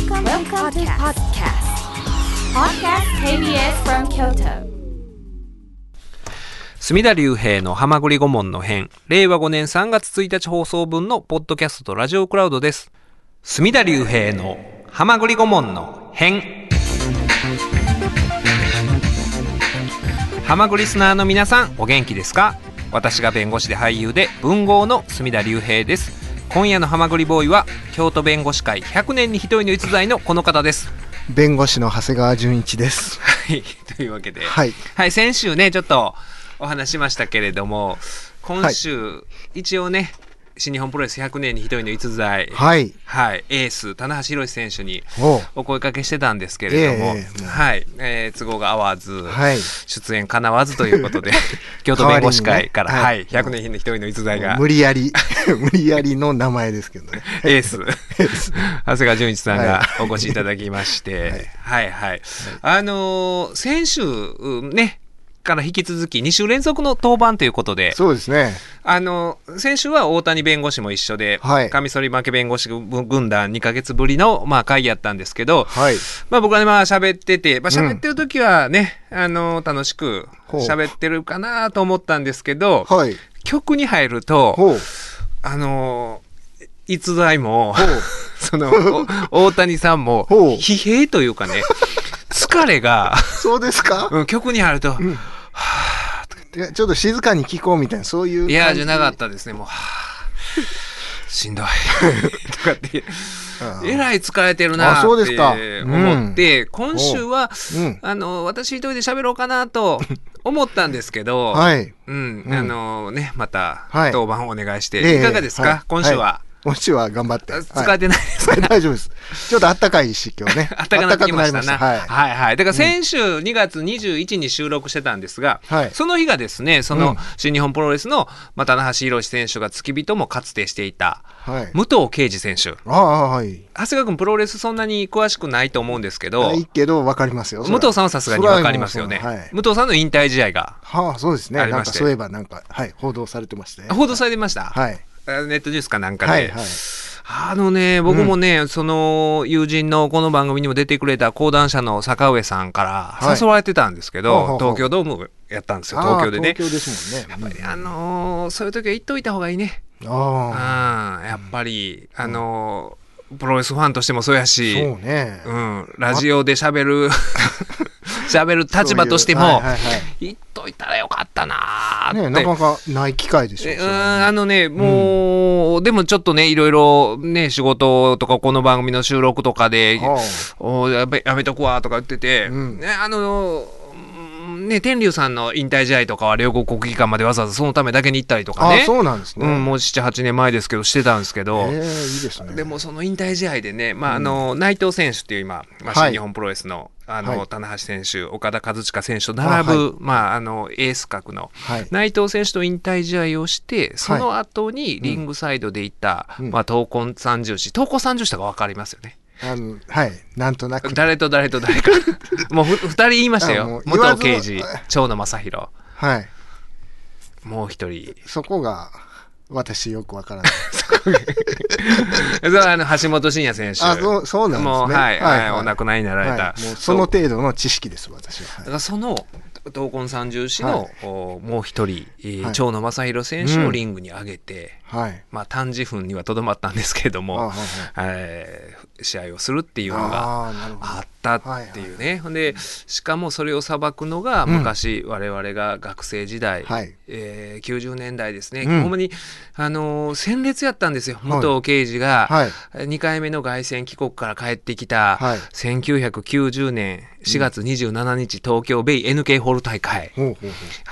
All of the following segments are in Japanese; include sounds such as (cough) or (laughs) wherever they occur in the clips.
Welcome, Welcome to podcast. Podcast KBS from Kyoto. 隅田隆平の浜栗顧問の編、令和5年3月1日放送分のポッドキャストとラジオクラウドです。隅田隆平の浜栗顧問の編。浜栗リスナーの皆さん、お元気ですか？私が弁護士で俳優で文豪の隅田隆平です。今夜の浜栗ボーイは、京都弁護士会100年に一人の逸材のこの方です。弁護士の長谷川純一です。はい、というわけで。はい。はい、先週ね、ちょっとお話ししましたけれども、今週、一応ね、新日本プロレス100年に一人の逸材、はい、はい。エース、棚橋宏選手にお。声かけしてたんですけれども、ええはい、えー都合が合わず、はい。出演かなわずということで、(laughs) 京都弁護士会から、代わりにね。はい、100年に一人の逸材が、無理やり、(laughs) 無理やりの名前ですけどね。エース、(laughs) 長谷川純一さんがお越しいただきまして、はい、はい、あのー先週、うんね、から引き続き2週連続の登板ということで、そうですね。あの、先週は大谷弁護士も一緒で、はいカミソリ負け弁護士軍団2ヶ月ぶりの、まあ、会議やったんですけど、はい。まあ僕はね、まあ喋ってて、まあ喋ってる時はね、あの、楽しく喋ってるかなと思ったんですけど、はい。曲に入ると、ほう。あの、逸材もほう、(laughs) その、お大谷さんもほう、疲弊というかね、疲れが、そうですか？(laughs) うん曲に入ると、ん。いやちょっと静かに聞こうみたいな、そういう。いや、じ。ゃなかったですね、もう、はぁ (laughs) しんどい。(laughs) とかって、えらい疲れてるなあそうですか。って思って、今週は、う。ん。あの、私一人で喋ろうかなと思ったんですけど、はい。うん、うん。あのね、また、はい。当番をお願いして、ええ。いかがですか、はい。今週は。今週は頑張って。あはい疲れてないですか、はい大丈夫です。ちょっと暖かい (laughs) し、今日ね。あったかなってきましたな。暖かくなりまはいはい。だから先週2月21日に収録してたんですが、はいその日がですね、そうんの新日本プロレスの、まあ、棚橋宏選手が付き人もかつてしていた、はい。はい。武藤敬司選手。ああ、はい。長谷川君プロレスそんなに詳しくないと思うんですけど、ないけど、わかりますよ。武藤さんはさすがにわかりますよね。はい。武藤さんの引退試合がはあ、そうですね。ありましてなんかそういえば、なんか、はい、報道されてましたね。報道されてました？はい。あネットニュースかなんかで。はい、はい。あのね、僕もね、その友人のこの番組にも出てくれた講談社の坂上さんからはい誘われてたんですけど、ほうほうほう東京ドームやったんですよ、東京でね東京ですもんね。あのーそういう時は言っといた方がいいね。うんうん、あやっぱり、あのープロレスファンとしてもそうやあ、し、そうね。うん、ラジオで喋る、(laughs) 喋る立場としても、いうはいはいはい言っといたらよかったなーって。ねなかなかない機会でしょ。うんあのね、もう、でもちょっとね、いろいろね、仕事とか、この番組の収録とかで、あおやめやめとくわとか言ってて、うんね、あの、うんね、天竜さんの引退試合とかは両国国技館までわざわざそのためだけに行ったりとかね。そうなんですね。うん、もう7、8年前ですけど、してたんですけど、ええいいですね。でもその引退試合でね、まああの内藤選手っていう今、まあ、はい新日本プロレスの,、あのはい棚橋選手、岡田和親選手と並あはぶ、まあ、あのエース格のはい。内藤選手と引退試合をして、その後にリングサイドでいた、うんまあ、闘魂三重士、闘魂三重士とか分かりますよね。あの、はい。なんとなく。誰と誰と誰か。(laughs) もうふ二人言いましたあもよ。元う言わず刑事、長野正弘。はい。もう一人。そこが、私よくわからない。(laughs) それは (laughs) あの橋本真也選手。あ、そう、そうなんですね。もう、はい、はい、お亡くなりになられた。はいもうその程度の知識です、私は。はいだからその闘魂三重士の、はいおもう一人、えーはい長野正弘選手うんをリングに上げて、はい。まあ短時分にはとどまったんですけれども、あはいはい。えー試合をするっていうのがあったっていうね、ほんでしかもそれを裁くのがうん。昔我々が学生時代、はい。えー90年代ですね、うん。ほんまに、あのー戦列やったんですよ、い。武藤刑事が、はい。2回目の凱旋帰国から帰ってきた、はい。1990年4月27日、東京ベイ NK ホール大会。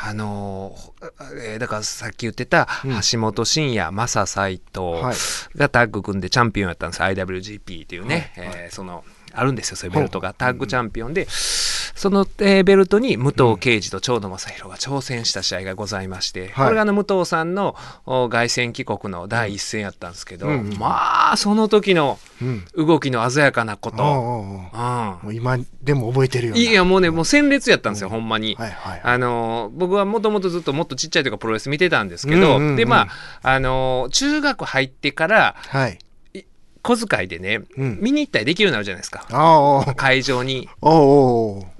あのーえーだからさっき言ってたうん。橋本真也、正斎藤はい。がタッグ組んでチャンピオンやったんです IWGP っていうね、えーそのあるんですよそういうベルトが。タッグチャンピオンで、その、えーベルトに武藤敬司と長野正弘が挑戦した試合がございまして、はい。これがあの武藤さんのお凱旋帰国の第一戦やったんですけど、まあその時のうん。動きの鮮やかなこと、おうん。今でも覚えてるよ。いやもうねもう鮮烈やったんですよ、ほんまに。あの僕はもともとずっともっとちっちゃい時からプロレス見てたんですけど、でまああの中学入ってからはい。小遣いでね、うん。見に行ったりできるようになるじゃないですか。会場に。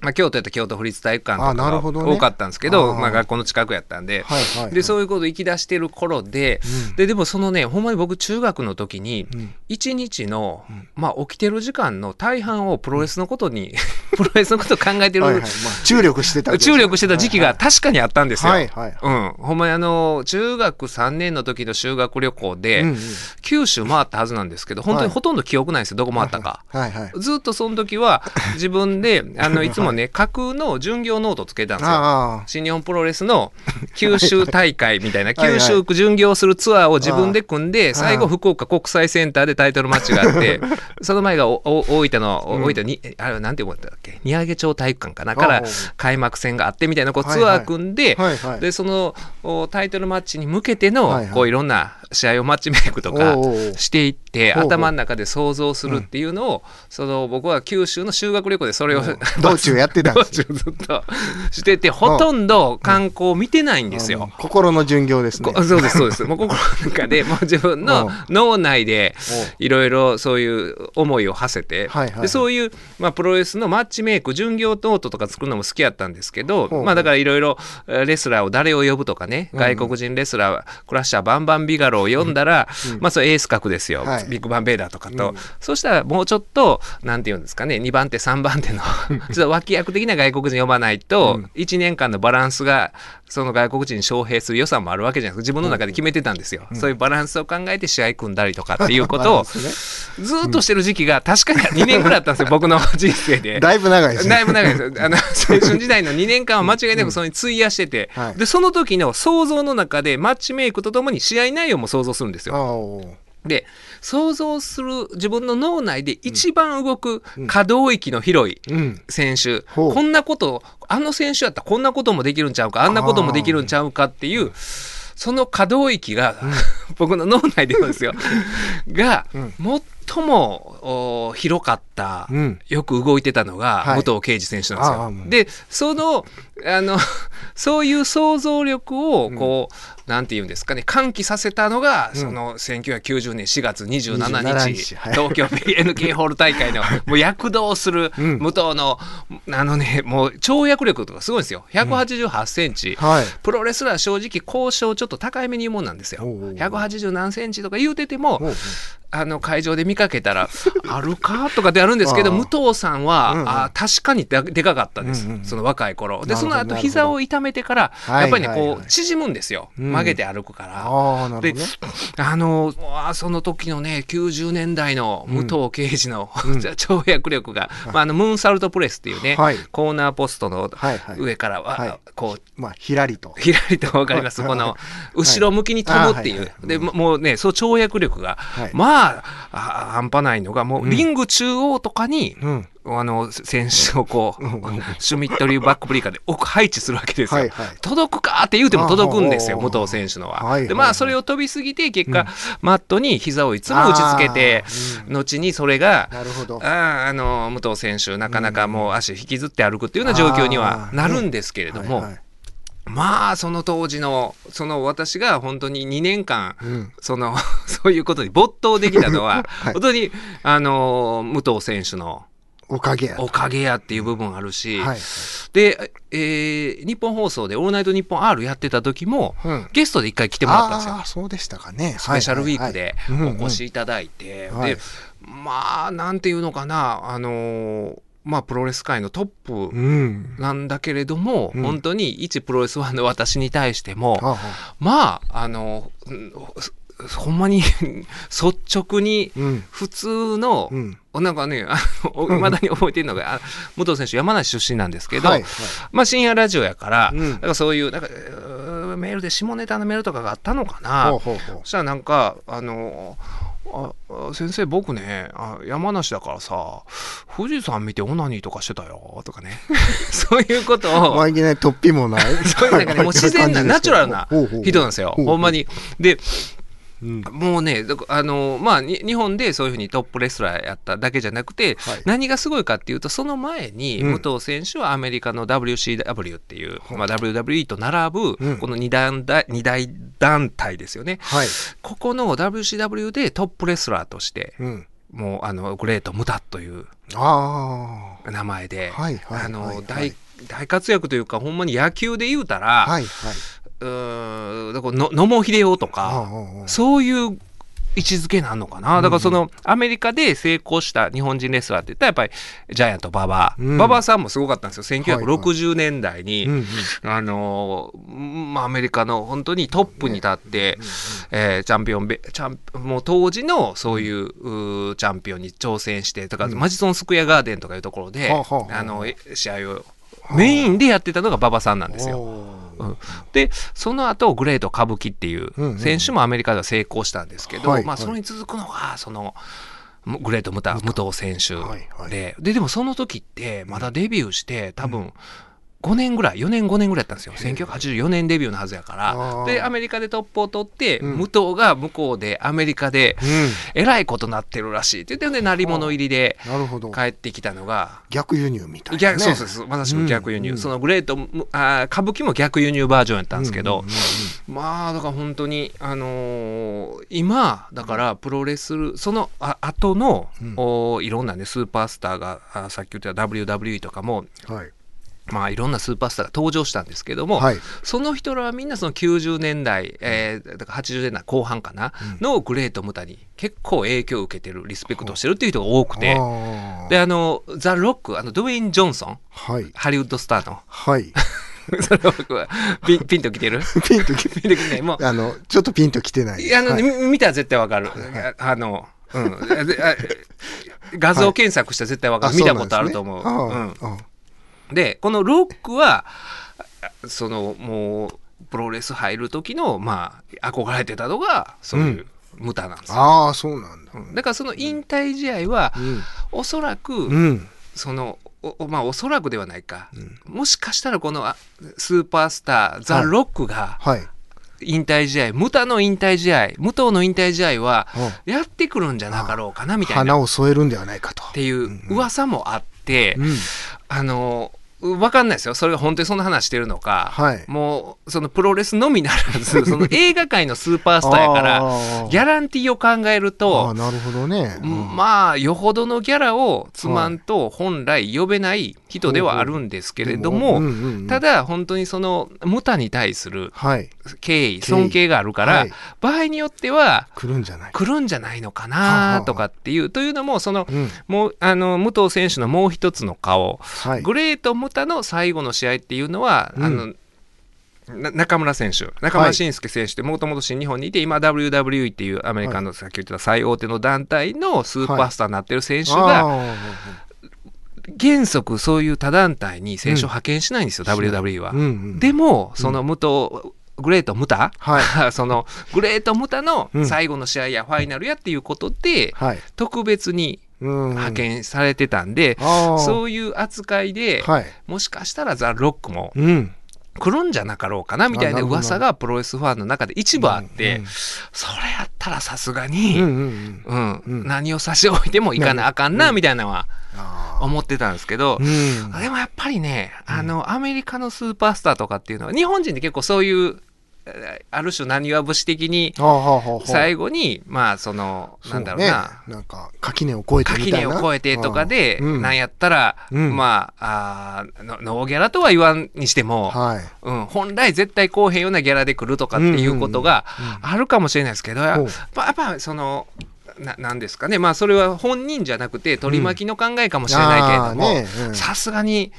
まあ、京都やったら京都府立体育館とあなるか多かったんですけど、まあ、学校の近くやったんで、はいはいはい。でそういうこと行き出してる頃で,、うん。ででもそのねほんまに僕中学の時にうん。一日の、ん。まあ、起きてる時間の大半をプロレスのことに、(laughs) プロレスのことを考えてる、はいはい。まあ、注力してたね。注力してた時期が確かにあったんですよ。はいはい。うん、ほんまにあの中学3年の時の修学旅行で、うんうん。九州回ったはずなんですけど本当にほとんど記憶ないんですよ。どこ回ったか。はいはい。ずっとその時は (laughs) 自分であのいつもね架空の巡業ノートつけてたんですよ。あ新日本プロレスの九州大会みたいな九州巡業するツアーを自分で組んであ最後福岡国際センターでタイトルマッチがあって (laughs) その前がおお大分のうん。大分にあれなんていうことだっけ？荷揚町体育館かな？から開幕戦があってみたいなこうツアー組んででそのおタイトルマッチに向けてのこういろんな試合をマッチメイクとかしていって頭の中で想像するっていうのをその僕は九州の修学旅行でそれを道中やってたん道です中ずっとしててほとんど観光見てないんですよ。心の巡業ですね。こそうですそうです。もう心の中で (laughs) もう自分の脳内でいろいろそういう思いを馳せて、でそういう、まあ、プロレスのマッチメイク巡業ノートとか作るのも好きやったんですけど、まあ、だからいろいろえーレスラーを誰を呼ぶとかね外国人レスラー、クラッシャーバンバンビガロを呼んだら、まあそれエース格ですよ、はい。ビッグバンベイダーとかと、そしたらもうちょっとなんていうんですかね2番手3番手の (laughs) ちょっと脇役的な外国人呼ばないと、1年間のバランスがその外国人に招聘する予算もあるわけじゃないですか。自分の中で決めてたんですよ、そういうバランスを考えて試合組んだりとかっていうことを (laughs) ずーっとしてる時期が確かに2年ぐらいあったんですよ、僕の人生で。(laughs) だいぶ長いですね。だいぶ長いです。よ。あの、青春時代の2年間は間違いなくそれに費やしてて、はい。で、その時の想像の中でマッチメイクとともに試合内容も想像するんですあよ。で、想像する自分の脳内で一番動く可動域の広いうん。選手、ほう。こんなこと、あの選手やったらこんなこともできるんちゃうか、あんなこともできるんちゃうかっていう、その可動域が、(laughs) 僕の脳内でですよ、が、最もお広かった、うん。よく動いてたのが、はい。武藤敬司選手なんですよ。で、その、あの、(laughs) そういう想像力を、こう、なんて言うんですかね、喚起させたのが、その1990年4月27 27日、日。はい。東京 PNK ホール大会の、もう躍動するうん。武藤の、あのね、もう跳躍力とかすごいんですよ。188センチ。はい。プロレスラー正直交渉ちょっと高いめに言うもんなんですよ。おうおう180何センチとか言うてても、あの会場で見かけたら、(laughs) あるかとかってあるんですけど、武藤さんは、うんうん。あ確かにででかかったです、うんうんその若い頃。で、その後膝を痛めてから、はいやっぱりね、はいはいこう、縮むんですよ。うん。曲げて歩くから。ああなるであのあその時のね90年代の武藤敬司の、うん。(laughs) 跳躍力が、まあ、あのムーンサルトプレスっていうね、はい。コーナーポストの上からは、はい。こうまあひらりと。ひらりと分かります、はい。この後ろ向きに飛ぶっていう、でももうね、そう跳躍力が、はい。まああ半端ないのが、もうリング中央とかに、うん。あの選手をこう、うんうん。シュミット流バックブリーカーで奥配置するわけですよ。はいはい。届くかって言うても届くんですよ、あ武藤選手のは。はいはいはい。で、まあ、それを飛びすぎて、結果、マットに膝をいつも打ち付けてあー、後にそれが、あーあの武藤選手、なかなかもう足引きずって歩くっていうような状況にはなるんですけれども、はいはいまあその当時のその私が本当に2年間、うん。その (laughs) そういうことに没頭できたのは、(laughs) はい。本当にあの武藤選手のおかげや。おかげやっていう部分あるし、はいで、えー日本放送で「オールナイトニッポン R」やってた時も、うん。ゲストで一回来てもらったんですよ。ああ。そうでしたかね。スペシャルウィークでお越しいただいて、はい。でまあなんていうのかなあのーまあプロレス界のトップうん。なんだけれども、うん。本当に一プロレスファンの私に対しても、はあはまああのうんほんまに (laughs) 率直にうん。普通の、うん。なんかねいまだに覚えてるのが、あ武藤選手山梨出身なんですけど、はいはい。まあ深夜ラジオやから、うん。なんかそういうなんかメールで下ネタのメールとかがあったのかな。ほうほうほそしたらなんかあのああ先生僕ねあ山梨だからさ富士山見てオナニーとかしてたよとかね。(laughs) そういうことうを。まあいきなり突飛もない。そういうなんかね (laughs) もう自然なナチュラルな人なんですよほんまに。でうん。もうねあのまあに日本でそういうふうにトップレスラーやっただけじゃなくて、はい。何がすごいかっていうとその前にうん。武藤選手はアメリカの WCW っていう、まあ、WWE と並ぶうん。この二団大二大団体ですよね。はい。ここの WCW でトップレスラーとしてうん。もうあのグレート・ムタというあ名前で、あの、大大活躍というかほんまに野球で言うたあ。ら、はいはい。うーんだからの野茂英雄とあか、そういう位置づけなんのかな、だからそのアメリカで成功した日本人レスラーって言ったらやっぱりジャイアント馬場、うん。馬場さんもすごかったんですよ。はいはい。1960年代に、あのーまあ、アメリカの本当にトップに立って、えーチャンピオンベチャンもう当時のそういううーチャンピオンに挑戦してだからマジソンスクエアガーデンとかいうところで、はあはああのえ試合をメインでやってたのが馬場さんなんですよ。でその後グレート歌舞伎っていううんうん選手もアメリカでは成功したんですけど、まあ、はい。はいそれに続くのがそのむグレート・ムタ武藤選手。で,、ででもその時ってまだデビューして多分5年ぐらい4年5年ぐらいやったんですよ。1984年デビューのはずやから。でアメリカでトップを取って、うん。武藤が向こうでアメリカでうん。えらいことなってるらしいって言ってで鳴り物入りで。帰ってきたのが。逆輸入みたいな、ね。逆そうそうそう。まさしく逆輸入、うん。そのグレートむあー歌舞伎も逆輸入バージョンやったんですけど、うんうんうんまあだから本当にあのー今だからプロレスそのあ後の、うん。おいろんなねスーパースターがあさっき言った WWE とかもうんはい。まあいろんなスーパースターが登場したんですけども、はい。その人らはみんなその90年代、えーだから80年代後半かな、のグレート・ムタに結構影響を受けてるリスペクトしてるっていう人が多くて、であのザ・ロックあのドウェイン・ジョンソンはい。ハリウッドスターのはい。それ僕はピンピンときてる (laughs) ピンときてないもうあの、ちょっとピンときてないあの、はいみ見たら絶対わかる。あの、うん。画像検索したら絶対わかる。見たことあると思う。そううなんでこのロックは、あその、もう、プロレス入る時の、まあ、憧れてたのが、そういう、無駄なんですよ。あー、そうなんだ。だからその引退試合は、うん。おそらく、うん。その、おおまあ、おそらくではないか、もしかしたらこのあスーパースター、ザ・ロックがはい。引退試合、ムタの引退試合、武藤の引退試合は、うんやってくるんじゃなかろうかなみたいなっ花を添えるんではないかと。ていう噂もあって、うん。あの分かんないですよ。それが本当にそんな話してるのか、はい。もうそのプロレスのみならず (laughs) その映画界のスーパースターやからギャランティーを考えるあとーなるほどね。うん。まあよほどのギャラをつまんと本来呼べない人ではあるんですけれどもただ本当にそのムタに対するはい。敬意尊敬があるから、はい。場合によっては来るんじゃない？来るんじゃないのかなとかっていうというのもそのうん。もうあの武藤選手のもう一つの顔、はい。グレート・ムタの最後の試合っていうのは、うん。あのな中村選手中村慎介選手ってもともと新日本にいて今 WWE っていうアメリカのさっき言ってた最大手の団体のスーパースターになってる選手があ原則そういう他団体に選手を派遣しないんですよ、WWE は。でもその武藤グレート・ムタ、は (laughs) そのグレート・ムタのうん。最後の試合やファイナルやっていうことで、はい。特別にうん派。遣されてたんで。そういう扱いで、はい。もしかしたらザ・ロックもうん。来るんじゃなかろうかなみたいな噂がプロレスファンの中で一部あって、うんうんそれやったらさすがうんに、うんうんうん。うん何を差し置いてもいかなあかんなみたいなのはあ思ってたんですけど。でもやっぱりねあのアメリカのスーパースターとかっていうのは日本人って結構そういうえーある種なにわ節的に最後にまあそのなんだろうな。なんか垣根を越えてみ垣たいな。根を越えてとかで、うん。なんやったら、うん。まああノーギャラとは言わんにしても、はい。うん、本来絶対こうへんようなギャラで来るとかっていうことがあるかもしれないですけど、やっぱそのななんですかね。まあそれは本人じゃなくて取り巻きの考えかもしれないけれどもさすがに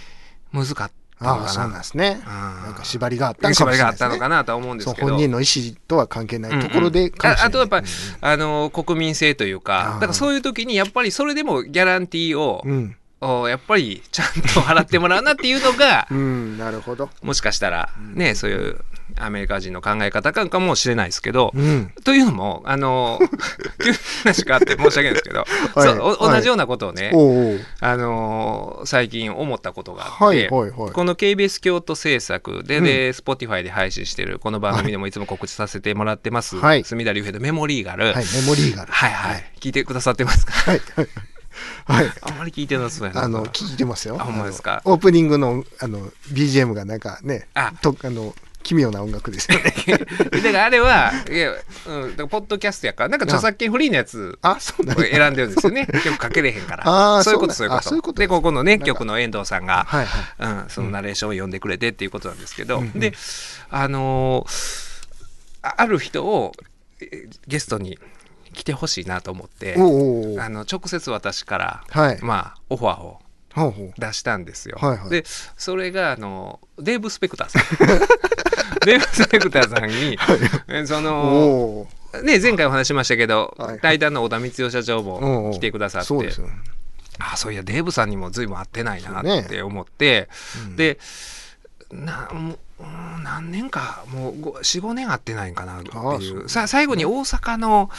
難かった。のああそうなんかですね。うん。なんか縛りがあったのか縛りがあっもしれないですね。たのかなとは思うんですけど。そう本人の意思とは関係ないところでかもしれないああとやっぱり、あの国民性というあかーだからそういう時にやっぱりそれでもギャランティーを、うん。おやっぱりちゃんと払ってもらうなっていうのが (laughs) うんなるほど。もしかしたらねそういうアメリカ人の考え方かかもしれないですけど、うん。というのもあの (laughs) 急な話があって申し訳ないですけど、(laughs) そうおはい。同じようなことをね、おうおう。あの最近思ったことがあって、はいはいはい。この KBS 京都制作で、で Spotify で配信してるこの番組でもいつも告知させてもらってます、はい。隅田隆平のメモリーガル、はいメモリーガル。はいはい。聞いてくださってますか？はいはいはいあんまり聞いてなさそうやなあの聞いてますよあほんまですか？オープニングのあの BGM がなんかねあとあの奇妙な音楽ですよね。(laughs) だからあれは、いや、うん、だからポッドキャストやから、なんか著作権フリーのやつあ、そうなんだ。選んでるんですよね。(laughs) 曲かけれへんから。あーそういうこと、そうういうこと。あそういうことで、ここのね、曲の遠藤さんが、はいはい。うん、そのナレーションを読んでくれてっていうことなんですけど、うんうんで、あのーあある人をえゲストに来てほしいなと思って、おうおうおうあの直接私から、はい。まあ、オファーを。出したんですよ。はいはいで、それが、あの、デーブ・スペクターさん。(laughs) デーブ・スペクターさんに、えその、おお。ね、前回お話ししましたけど、はい対談の小田光代社長おうおうも来てくださって、そうですよ。あそういや、デーブさんにも随分会ってないなねって思って、うんで、な何年か、もう4、5年会ってないんかなっていう。さ最後に大阪の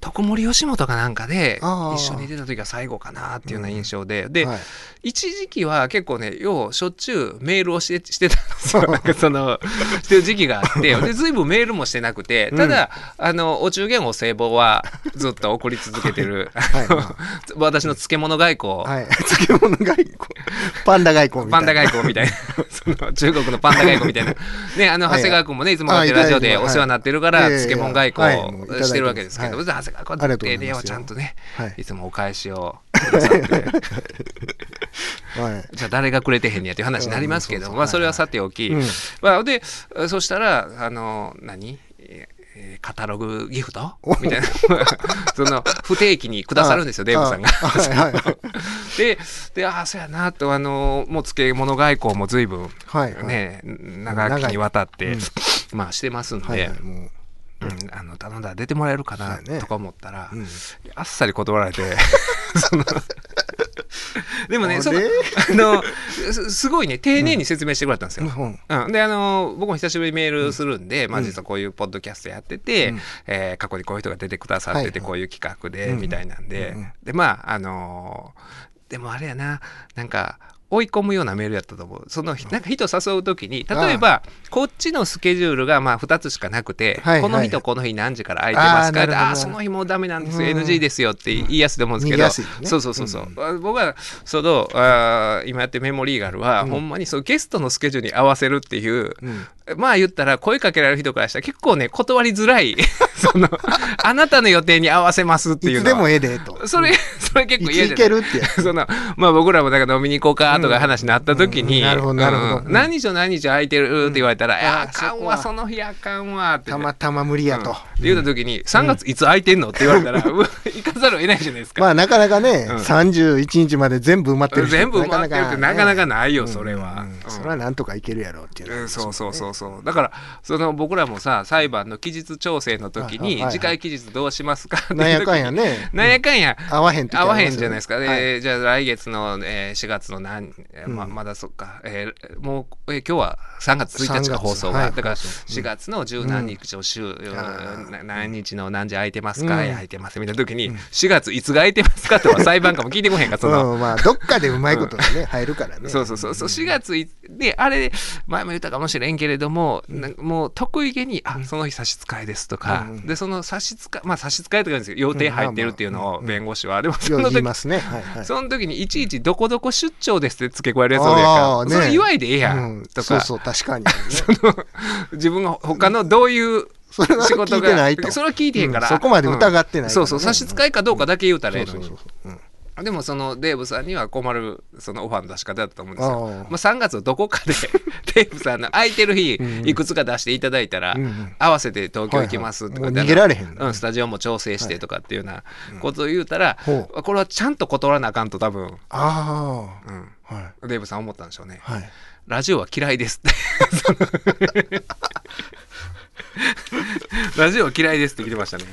徳森吉本かなんかで一緒に出た時が最後かなっていうような印象で、で、はい。一時期は結構ね、ようしょっちゅうメールをしてしてたんですよ。(laughs) なんかその、してる時期があって、で、ずいぶんメールもしてなくて、ただ、あの、お中元お歳暮はずっと送り続けてる、(laughs) はい。私の漬物外交、はい。(laughs) 漬物外交。パンダ外交みたいな。パンダ外交みたいな、その中国のパンダ外交みたいな。ね、あの、長谷川君もね、いつもこうやってラジオでお世話になってるから、はい漬物外交してるわけですけど、はい。長谷川君ありがとうってね、ございますちゃんとね、はい。い。つもお返しをくださって。はい。じゃあ誰がくれてへんねやっていう話になりますけど、まあそれはさておき、うん。まあ、でそしたらあの何？えーカタログギフト？みたいな。(laughs) その不定期にくださるんですよデーブさんが。(laughs) ででああそうやなとあのもう漬物外交も随分はいはい。ね、長きにわたって、まあしてますんで、はいはい。あの頼んだら出てもらえるかなね。とか思ったら、うん。あっさり断られて (laughs) でもねそのあのすすごいね丁寧に説明してくれたんですよ。うん。うん、であの僕も久しぶりにメールするんで、まあ、実はこういうポッドキャストやってて、うん。えー過去にこういう人が出てくださってて、こういう企画で、うん。みたいなんで、でまああのーでもあれやななんか追い込むようなメールやったと思う。そのなんか人誘う時に例えばこっちのスケジュールがまあ2つしかなくて、はいはいこの日とこの日何時から空いてますかああその日もうダメなんですよ、うん。NG ですよって言いやすいと思うんですけど、そうそうそうそう、僕はそのあー今やってるメモリーガルは、ほんまにそうゲストのスケジュールに合わせるっていう、うん。まあ言ったら声かけられる人からしたら結構ね断りづらい。(laughs) その (laughs) あなたの予定に合わせますっていうつでもええでと。それ、それ結構いつ嫌じゃない？いけるって。やつ。そのまあ僕らもなんか飲みに行こうかとか話になった時に、うん。なるほどなるほど。うん。何日何日空いてるって言われたら、いやああかんわその日あかんわって。ね、たまたま無理やと。うん。って言った時に3月いつ空いてんの？って言われたら、(laughs) 行かざるを得ないじゃないですか、まあなかなかね、うん。31日まで全部埋まってる。人全部埋まってるってなかなかないようん。それは。それはなんとかいけるやろうっていうそうそうそうそう。だからその僕らもさ裁判の期日調整の時に次回期日どうしますか？ってなんやかんやね。(laughs) なんやかんや。合わへん時合わへんじゃないですか、はいえーじゃあ来月の、えー4月の何、えーまうん。まだそっか、えーもう、えー今日は3月1日3月が。放送が、はい。だから放送4月の十何日を週、あーな何日の何時空いてますか、うん。空いてますみたいな時に、4月いつが空いてますか？とか裁判官も聞いてこへんかその、う (laughs) んまあどっかでうまいことがね入るからね。そうそうそう。そう4月いであれ前も言ったかもしれんけれども、なもう得意げに「あその日差し支えです」とか、うん。でその差し支えまあ差し支えとか言うんですけど予定入ってるっていうのを弁護士は、でもその時ますね。はいはい。その時にいちいちどこどこ出張ですって付け加えるやつおるやんあかー。ねそれ言わいでええやうん。ん。とか、そうそう確かに。(laughs) ね自分が他のどういう仕事聞いてないと。が、それは聞いてへんから。うんそこまで疑ってないね。うん。そうそう、差し支えかどうかだけ言うたらええのに。そうそう。そう。うんでもそのデーブさんには困るそのオファーの出し方だったと思うんですよ。ああ。まあ、3月のどこかで (laughs) デーブさんの空いてる日うん。いくつか出していただいたら、うんうん。合わせて東京行きますとかはいはい。げられへんうん、スタジオも調整してとかっていうようなことを言うたら、ほこれはちゃんと断らなあかんと多分、あうん、あはい。デーブさん思ったんでしょうね。はい。ラジオは嫌いですって。(laughs) (laughs) ラジオは嫌いですって来てましたね。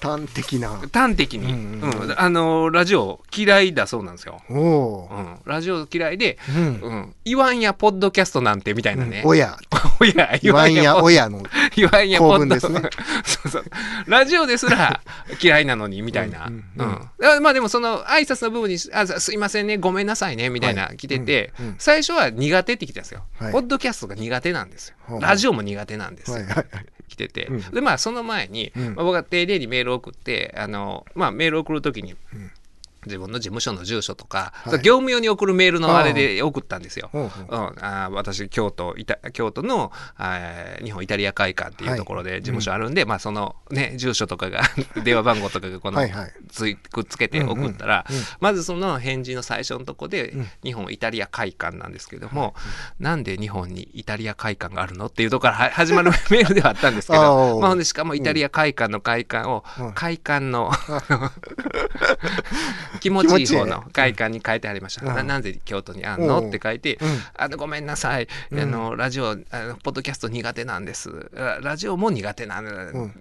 端的な。端的に、うんうんうん。うん。あのラジオ嫌いだそうなんですよ。おおうん、ラジオ嫌いで、うん。うん、言わんやポッドキャストなんてみたいなね。親 (laughs) おや、言わんやポッ親の。言わんやポッド。ですね。(laughs) そうそう。ラジオですら嫌いなのにみたいな。ううんまあでもその挨拶の部分にあすいませんねごめんなさいねみたいなはい。来てて、うんうん。最初は苦手って来てたんですよ、はい。ポッドキャストが苦手なんですよ、ラジオも苦手なんですよ、はいはいはい来てて、うん。でまあその前に、うん。まあ、僕が丁寧にメールを送ってあの、まあ、メールを送る時に、自分の事務所の住所とか、はい。業務用に送るメールのあれで送ったんですよ。ほうう。ん。あー私京都イタ京都の日本イタリア会館っていうところで事務所あるんで、まあそのね住所とかが (laughs) 電話番号とかがこのはいはい。ついくっつけて送ったら、まずその返事の最初のとこで、うん。日本イタリア会館なんですけども、なんで日本にイタリア会館があるのっていうところからは始まる (laughs) メールではあったんですけあどー。まあしかもイタリア会館の会館を、うん。会館の (laughs) 気持ちいい方の気持ちいい。会館に書いてありました、うん。ななんで京都にあんの？うん。って書いて、うん。あのごめんなさい、うん。あのラジオあのポッドキャスト苦手なんです。ララジオも苦手な、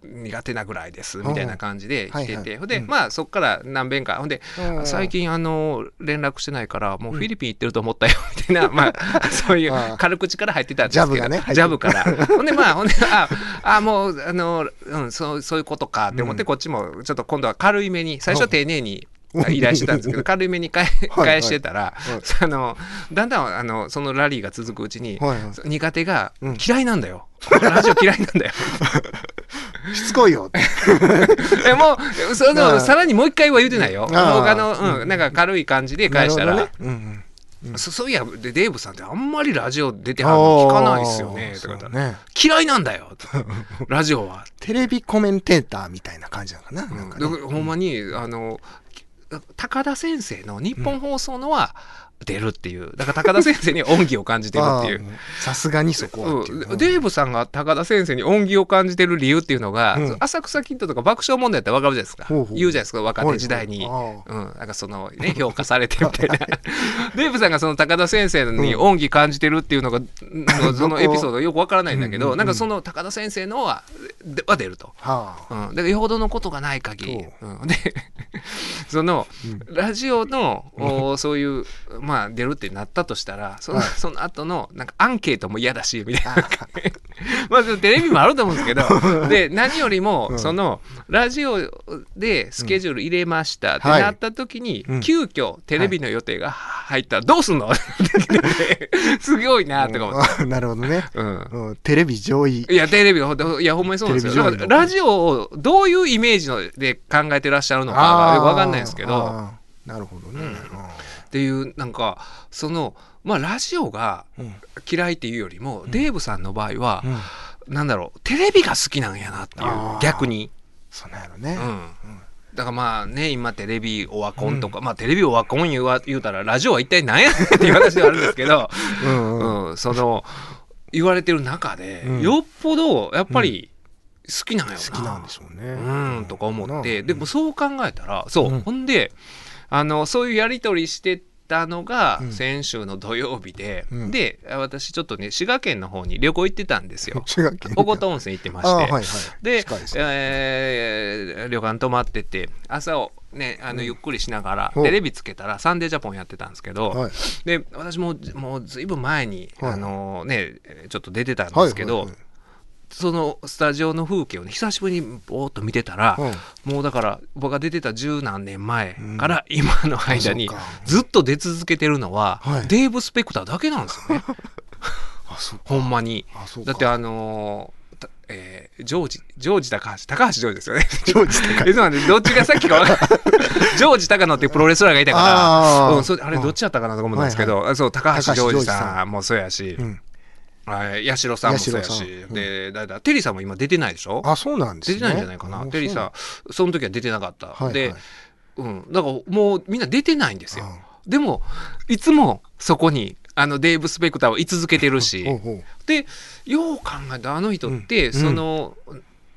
苦手なぐらいです。みたいな感じで来てて、ほんで、うんまあそっから何遍か。ほんで、うん。最近あの連絡してないからもうフィリピン行ってると思ったよ。(laughs) みたいな、まあ (laughs) そういう軽口から入ってたんですけど。ジャブがね。ジャブから。(laughs) ほんでまあほんでああもうあの、うん、そうそういうことかって思って、うん。こっちもちょっと今度は軽いめに最初は丁寧に (laughs) 依頼してたんですけど軽いめに返してたら、はい。あのだんだんあのそのラリーが続くうちに、はいはい。苦手がうん。嫌いなんだよ、ラジオ嫌いなんだよ。(laughs) しつこいよ。(laughs) えもうそのさらにもう一回は言うてないよ。ああもうあの、うん、なんか軽い感じで返したら、うんうん。そそういやでデーブさんってあんまりラジオ出てはるの聞かないっすよねとか。嫌いなんだよ。とラジオは、テレビコメンテーターみたいな感じなのかな？なんかほんまにあの高田先生の日本放送のは出るっていう。だから高田先生に恩義を感じてるっていう。(laughs) さすがにそこはう。うん、デーブさんが高田先生に恩義を感じてる理由っていうのが、うん。浅草キッドとか爆笑問題って分かるじゃないですか。ほうほう。言うじゃないですか若手時代に、うん、なんかそのね (laughs) 評価されてみたいな。(laughs) デーブさんがその高田先生に恩義感じてるっていうのが、のそのエピソードよく分からないんだけど、うんうんうん。なんかその高田先生のはでは出ると。はあ。うん、だからよほどのことがない限り、そう。ん、でその、ラジオのおそういうまあ出るってなったとしたらその,、はい。その後のなんかアンケートも嫌だしみたいな。(laughs) まあテレビもあると思うんですけど (laughs) で何よりも、うん。そのラジオでスケジュール入れましたってはい。なった時に、うん。急遽テレビの予定が入ったらどうすんの？(laughs) すごいなとか思って。うん。なるほどね。うん。うん。テレビ上位。いや、テレビいや、ほんまにそうなんですよ。ラジオをどういうイメージので考えてらっしゃるのかがよくわかんないですけど、なるほどね。っていう、なんか、その、まあ、ラジオがうん。嫌いっていうよりも、デーブさんの場合はう、ん。なんだろう、テレビが好きなんやなっていう逆に。そうなんやろね。う。ん。だからまあね、今テレビオワコンとか、まあテレビオワコン言うわ言うたら、ラジオは一体何やねんっていう話ではあるんですけど、うん。うん。うん、その、言われてる中で、うん。よっぽど、やっぱり、好きなんよな。好きなんでしょうね。うんとか思って、うん。でもそう考えたらそう、うん。ほんであのそういうやり取りしてたのがうん。先週の土曜日で、うん。で私ちょっとね滋賀県の方に旅行行ってたんですよ。違うけ小琴温泉行ってまして、はいはい。で近いですえー旅館泊まってて朝をねあのゆっくりしながら、テレビつけたら「サンデージャポン」やってたんですけど、はいで私ももうずいぶん前に、はいあのねちょっと出てたんはいですけど、はいはいそのスタジオの風景をね久しぶりにぼーっと見てたら、もうだから僕が出てた十何年前から今の間にずっと出続けてるのは、はい。デーブ・スペクターだけなんですよね。(laughs) あそうほんまに。あそだってあのーたえージョージジョージ高橋高橋ジョージですよね。ジョージ高橋。(laughs) えそうなんでどっちがさっきか (laughs) ジョージ高野っていうプロレスラーがいたから。あー。うん、それあれどっちやったかなと思うんですけど、あそう高橋ジョージ高橋ジョージささん。もそうやし、うんはい。八代さんもそうやし八代さん。うん。で誰だ？テリーさんも今出てないでしょ？あそうなんですね。出てないんじゃないかな、あテリーさんその時は出てなかった、はいはい。で、うん、だからもうみんな出てないんですよ、あでもいつもそこにあのデーブ・スペクターは居続けてるし、ほうほう。でよう考えたらあの人って、うん。その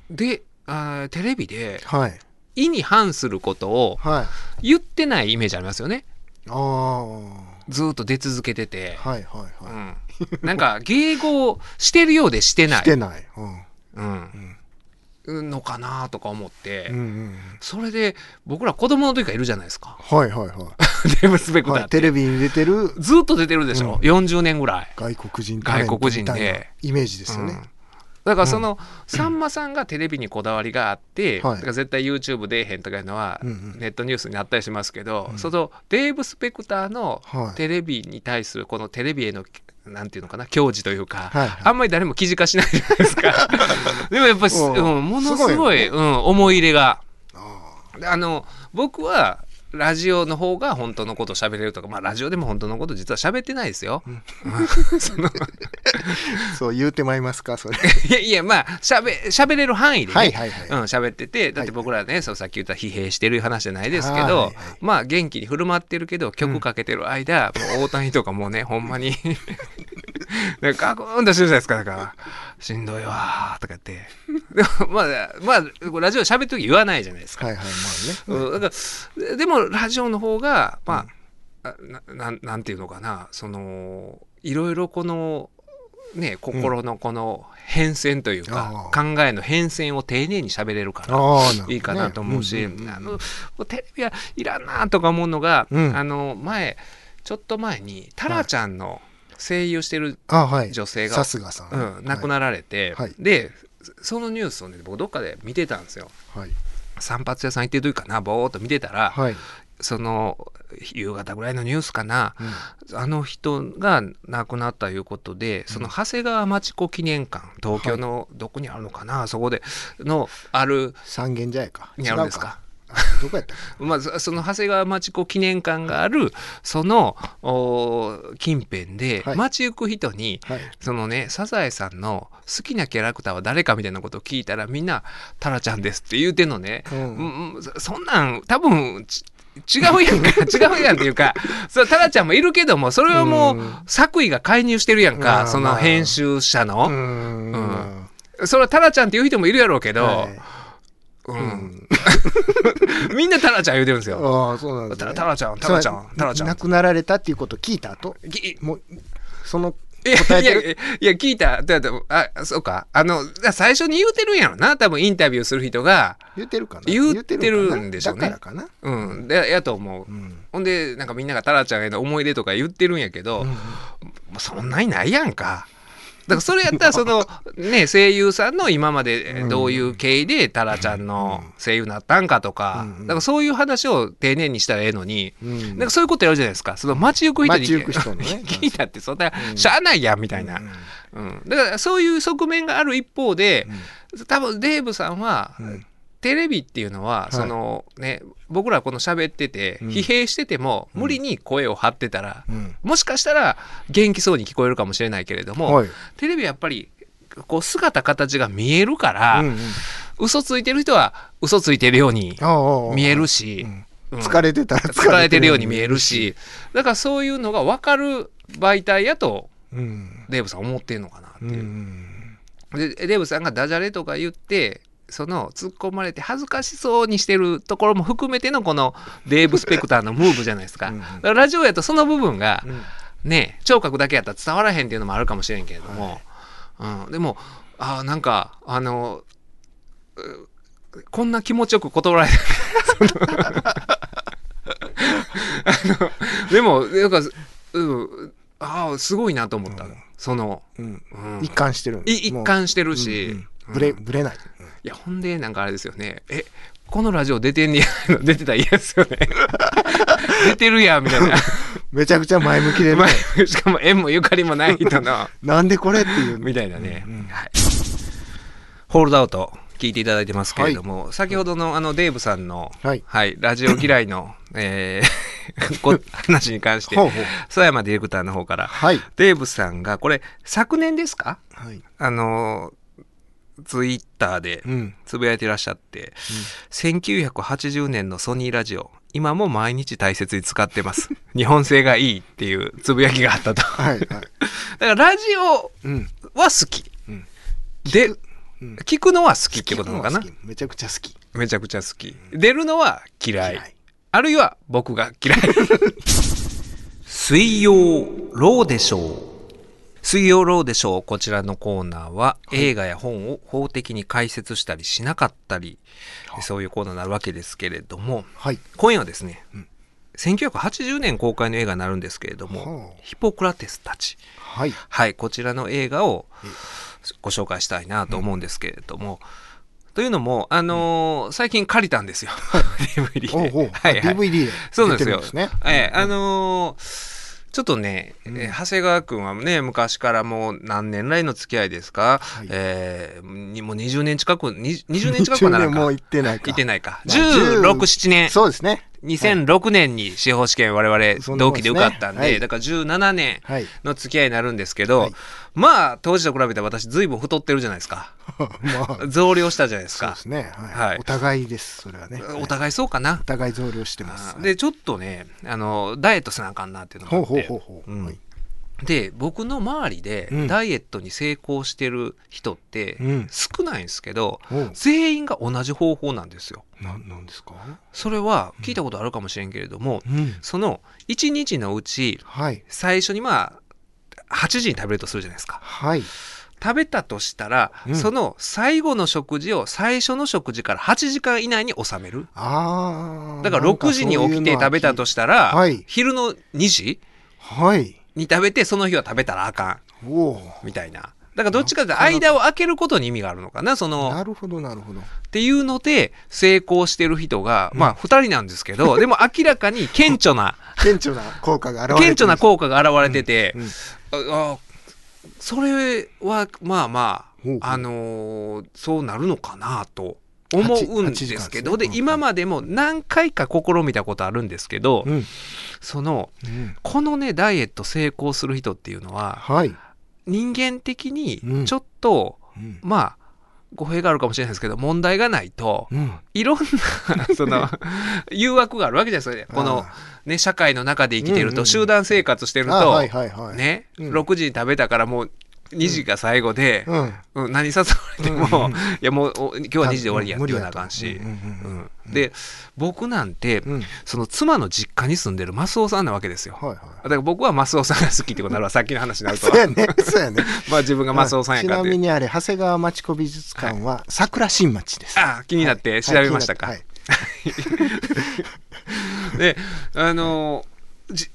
であーテレビではい。意に反することをはい。言ってないイメージありますよね。ああはずーっと出続けてて、いはいはうん、なんか迎合してるようでしていない。してない。うん。のかなとか思って、うんうんうん。それで僕ら子供の時からいるじゃないですか。はいはいはデーブ・スペクターいはいテレビに出てる。ずっと出てるでしょ、うん。40年ぐらい、外国人外国人で。イメージですようん。ねだからその、さんまさんがテレビにこだわりがあって、はい。だから絶対 YouTube 出えへんとかいうのは、ネットニュースになったりしますけど、うん。そのデーブ・スペクターのはい。テレビに対するこのテレビへのなんていうのかな矜持というか、はいはい。あんまり誰も記事化しないじゃないですか。(laughs) でもやっぱり、うん。うん、ものすごいうん、思い入れが。あの僕はラジオの方が本当のことを喋れるとか、まあラジオでも本当のこと実は喋ってないですよ。(laughs) その (laughs) そう言うてまいりますか、それ。いやいや、まあ、喋、喋れる範囲でね、はいはいはい。うん、喋ってて、だって僕らね、そうさっき言った疲弊してる話じゃないですけど、はいはい。まあ元気に振る舞ってるけど、曲かけてる間、もう大谷とかもうね、ほんまに、(laughs) なんかガクーンとしてるじゃないですか、だから、しんどいわーとか言って。(laughs) でも、まあ、まあ、ラジオ喋るとき言わないじゃないですか。はいはい、まあね。うん、だからでもラジオの方がまあ、あななんなんていうのかなそのいろいろこのね心のこの変遷というか、考えの変遷を丁寧に喋れるから。いいかなと思うし、んんんあのテレビはいらんなとか思うのが、うんあの前ちょっと前にタラちゃんの声優してる。女性が、さすがさん。うん、亡くなられて、はいでそのニュースをね僕どっかで見てたんですよはい。散髪屋さん行ってる時かなぼーっと見てたら、はい。その夕方ぐらいのニュースかな、うんあの人が亡くなったということで、その長谷川町子記念館東京のどこにあるのかな、そこでのある三軒茶屋か。にあるんですかどこやった？っ (laughs) まあ、そその長谷川町子記念館があるそのお近辺で、はい。街行く人にけはい。そのねサザエさんの好きなキャラクターは誰かみたいなことを聞いたらみんな「タラちゃんです」って言うてんのね、うん。うんうんそそんなん多分ち違うやんか。(laughs) 違うやんっていうかそうタラちゃんもいるけどもそれはもう、うん。作為が介入してるやんか、まあその編集者うの、ーん。それはタラちゃんっていう人もいるやろうけど、はいうん。(laughs) みんなタラちゃん言うてるんですよ。ああ、そうなんですね。タタラちゃんタラちゃんタラちゃん。亡くなられたっていうことを聞いた後、きもう、その、いやいや答えてるいや聞いただだあそうか。あの最初に言うてるんやろな。多分インタビューする人が。言ってるかな？言ってるんでしょうね。だからかな？うん。でやと思う、うん。ほんでなんかみんながタラちゃんへの思い出とか言ってるんやけど、うん。もうそんなにないやんか。だからそれやったらその (laughs) ね声優さんの今までどういう経緯でタラちゃんの声優になったんかとかうんだからそういう話を丁寧にしたらええのにうん。なんかそういうことやるじゃないですか。その街行く人に聞いた (laughs) ってそんなうん。しゃあないやんみたいな。うんうん。だからそういう側面がある一方で多分デーブさんはうんテレビっていうのは、い。そのね僕らこの喋ってて、うん。疲弊してても無理に声を張ってたら、うん。もしかしたら元気そうに聞こえるかもしれないけれども、はい。テレビはやっぱりこう姿形が見えるから、うんうん。嘘ついてる人は嘘ついてるように見えるし、うん。疲れてたら疲れてる。ように見えるしだからそういうのが分かる媒体やとうん。デーブさん思ってんのかなってう。いう。ん。でデーブさんがダジャレとか言ってその突っ込まれて恥ずかしそうにしてるところも含めてのこのデーブ・スペクターのムーブじゃないですか。うんだからラジオやとその部分がうん。ね聴覚だけやったら伝わらへんっていうのもあるかもしれんけれども、うん、でもあーなんかあのうこんな気持ちよく断られ (laughs) でもなんか、うん、ああすごいなと思った、その、うん。うん。一貫してる。んい一貫してるし、うんうん。ぶれ、ぶれない。いやほんでなんかあれですよね。えこのラジオ出てんねや (laughs) 出てたら嫌ですよね。(laughs) 出てるやんみたいな。(laughs) めちゃくちゃ前向きでね。前しかも縁もゆかりもない人の。なんでこれっていう。みたいなね、うんうん。はい、ホールドアウト聞いていただいてますけれども、先ほどのあのデーブさんの、はい。ラジオ嫌いの、えーこ話に関してほうほう。曽山ディレクターの方から、はい。デーブさんがこれ昨年ですか？はい。あのツイッターでうん。つぶやいてらっしゃって、1980年のソニーラジオ今も毎日大切に使ってます。(laughs) 日本製がいいっていうつぶやきがあったと。だかはい。はい。らラジオうん。は好き、うん。でうん。聞くのは好きってことなのかな？めちゃくちゃ好き。めちゃくちゃ好き。出るのは嫌い。嫌い。あるいは僕が嫌い。(laughs) 水曜ローでしょう水曜ローでしょう。こちらのコーナーは映画や本を法的に解説したりしなかったり、そういうコーナーになるわけですけれどもはい。今夜はですね、うん。1980年公開の映画になるんですけれども、はあ。ヒポクラテスたち。はい。はい、こちらの映画をご紹介したいなと思うんですけれども、というのも、あのー最近借りたんですよ。(laughs) DVD で。おうおう。はいはい。DVD でそうなんですよ。ええあのーちょっとね、えー長谷川君はね、昔からもう何年来の付き合いですか、はいえーにもう20年近く、に20年近くはならんか。(laughs) もう行ってないか。行ってないか。まあ16、10 7年。そうですね。2006年に司法試験我々同期で受かったんで、だから17年はい。の付き合いになるんですけど、はいまあ当時と比べて私随分太ってるじゃないですか。(laughs) まあ、増量したじゃないですかそうで。すね。はい。はいお互いです、それはね。お互いそうかなお。互い増量してます。で、ちょっとね、あの、ダイエットせなあかんなっていうのがあって。で、僕の周りでうんダイエットに成功してる人ってうん少ないんですけど、全員が同じ方法なんですよ。ななんですか？それは聞いたことあるかもしれんけれども、うん。その1日のうち、はい。最初にまあ、8時に食べるとするじゃないですか。はい。食べたとしたら、うんその最後の食事を最初の食事から8時間以内に収める。ああ。だから6時に起きて食べたとしたら、はい昼の2時はい。に食べてその日は食べたらあかん。おお。みたいな。だからどっちかというと間を空けることに意味があるのかな、その、なるほど、なるほど。っていうので成功してる人が、うんまあ2人なんですけど、(laughs) でも明らかに顕著な、顕著な効果が現れて顕著な効果が現れてて、うんああそれはまあまあ、あのーそうなるのかなと思うんですけど、で今までも何回か試みたことあるんですけど、うん。そのうん。このねダイエット成功する人っていうのははい。人間的にうんちょっと、うん。まあ語弊があるかもしれないですけど問題がないとうん。いろんな (laughs) その誘惑があるわけじゃないですかこのあね社会の中で生きてると集団生活してるとあはいはいはい。。ねうん6時に食べたからもう2時が最後でうん。うん何誘われてもうんいやもうお今日は2時で終わりやって言わなあかんしうんで僕なんてうん。その妻の実家に住んでるマスオさんなわけですよ。はいはい。だから僕はマスオさんが好きってことになるわ (laughs) さっきの話になると。そうやね。そうやね。(laughs) まあ自分がマスオさんやちからってなみにあれ、長谷川町子美術館は桜新町です。あ気になって調べましたか。はい。(laughs) であのじ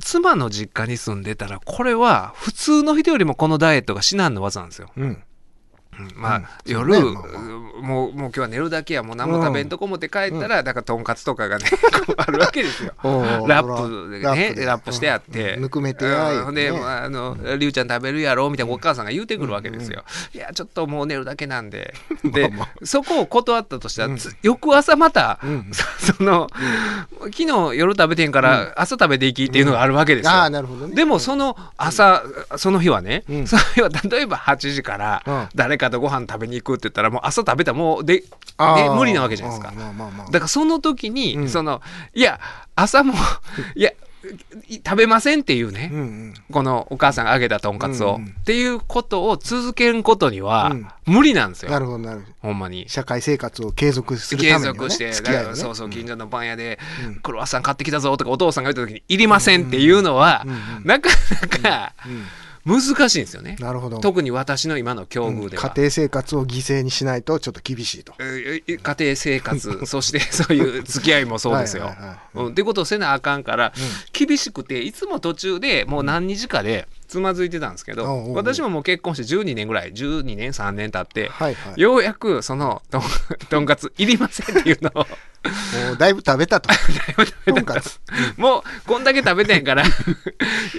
妻の実家に住んでたらこれは普通の人よりもこのダイエットが至難の技なんですよ。うん。うんまあ、うん。夜、ね。もうもう今日は寝るだけやもう何も食べんとこ思って帰ったら、だからとんかつとかがね (laughs) あるわけですよ。ラップでねラップしてあって、うん。ぬくめてやうん。ほんで、ねまあ、あのりゅうちゃん食べるやろみたいなお母さんが言うてくるわけですよ。いやちょっともう寝るだけなんで。(laughs) で、ま。あそこを断ったとしたら、翌朝また、うん。そ (laughs) その、昨日夜食べてんから朝食べていきっていうのがあるわけですよ。ああ、なるほどね。でもその朝、その日はね、うん。その日は例えば8時からうん。誰かとご飯食べに行くって言ったらもう朝食べたらもうで、あーね、無理なわけじゃないですか。まあまあまあ。だからその時に、うんそのいや朝もいやい食べませんっていうね、うんうん。このお母さんが揚げたとんかつを、うんうんっていうことを続けることにはうん無理なんですよ、なるほど、なるほど。ほんまに。社会生活を継続する継ためにはね。続して、ねそうそう近所のパン屋で、うんクロワッサン買ってきたぞとかお父さんが言った時に「いりません」っていうのは、うんうんなかなかうん難しいんですよね。なるほど。特に私の今の境遇では。家庭生活を犠牲にしないとちょっと厳しいと。えー家庭生活 (laughs) そしてそういう付き合いもそうですよ。はいはいはいうんってことをせなあかんから、厳しくていつも途中でもう何日かでつまずいてたんですけど、私ももう結婚して12年ぐらい12年3年経って、はいはい。ようやくそのとん (laughs) とんかついりませんっていうのを (laughs) もう (laughs) だいぶ食べたと。とんかつ。もうこんだけ食べてんから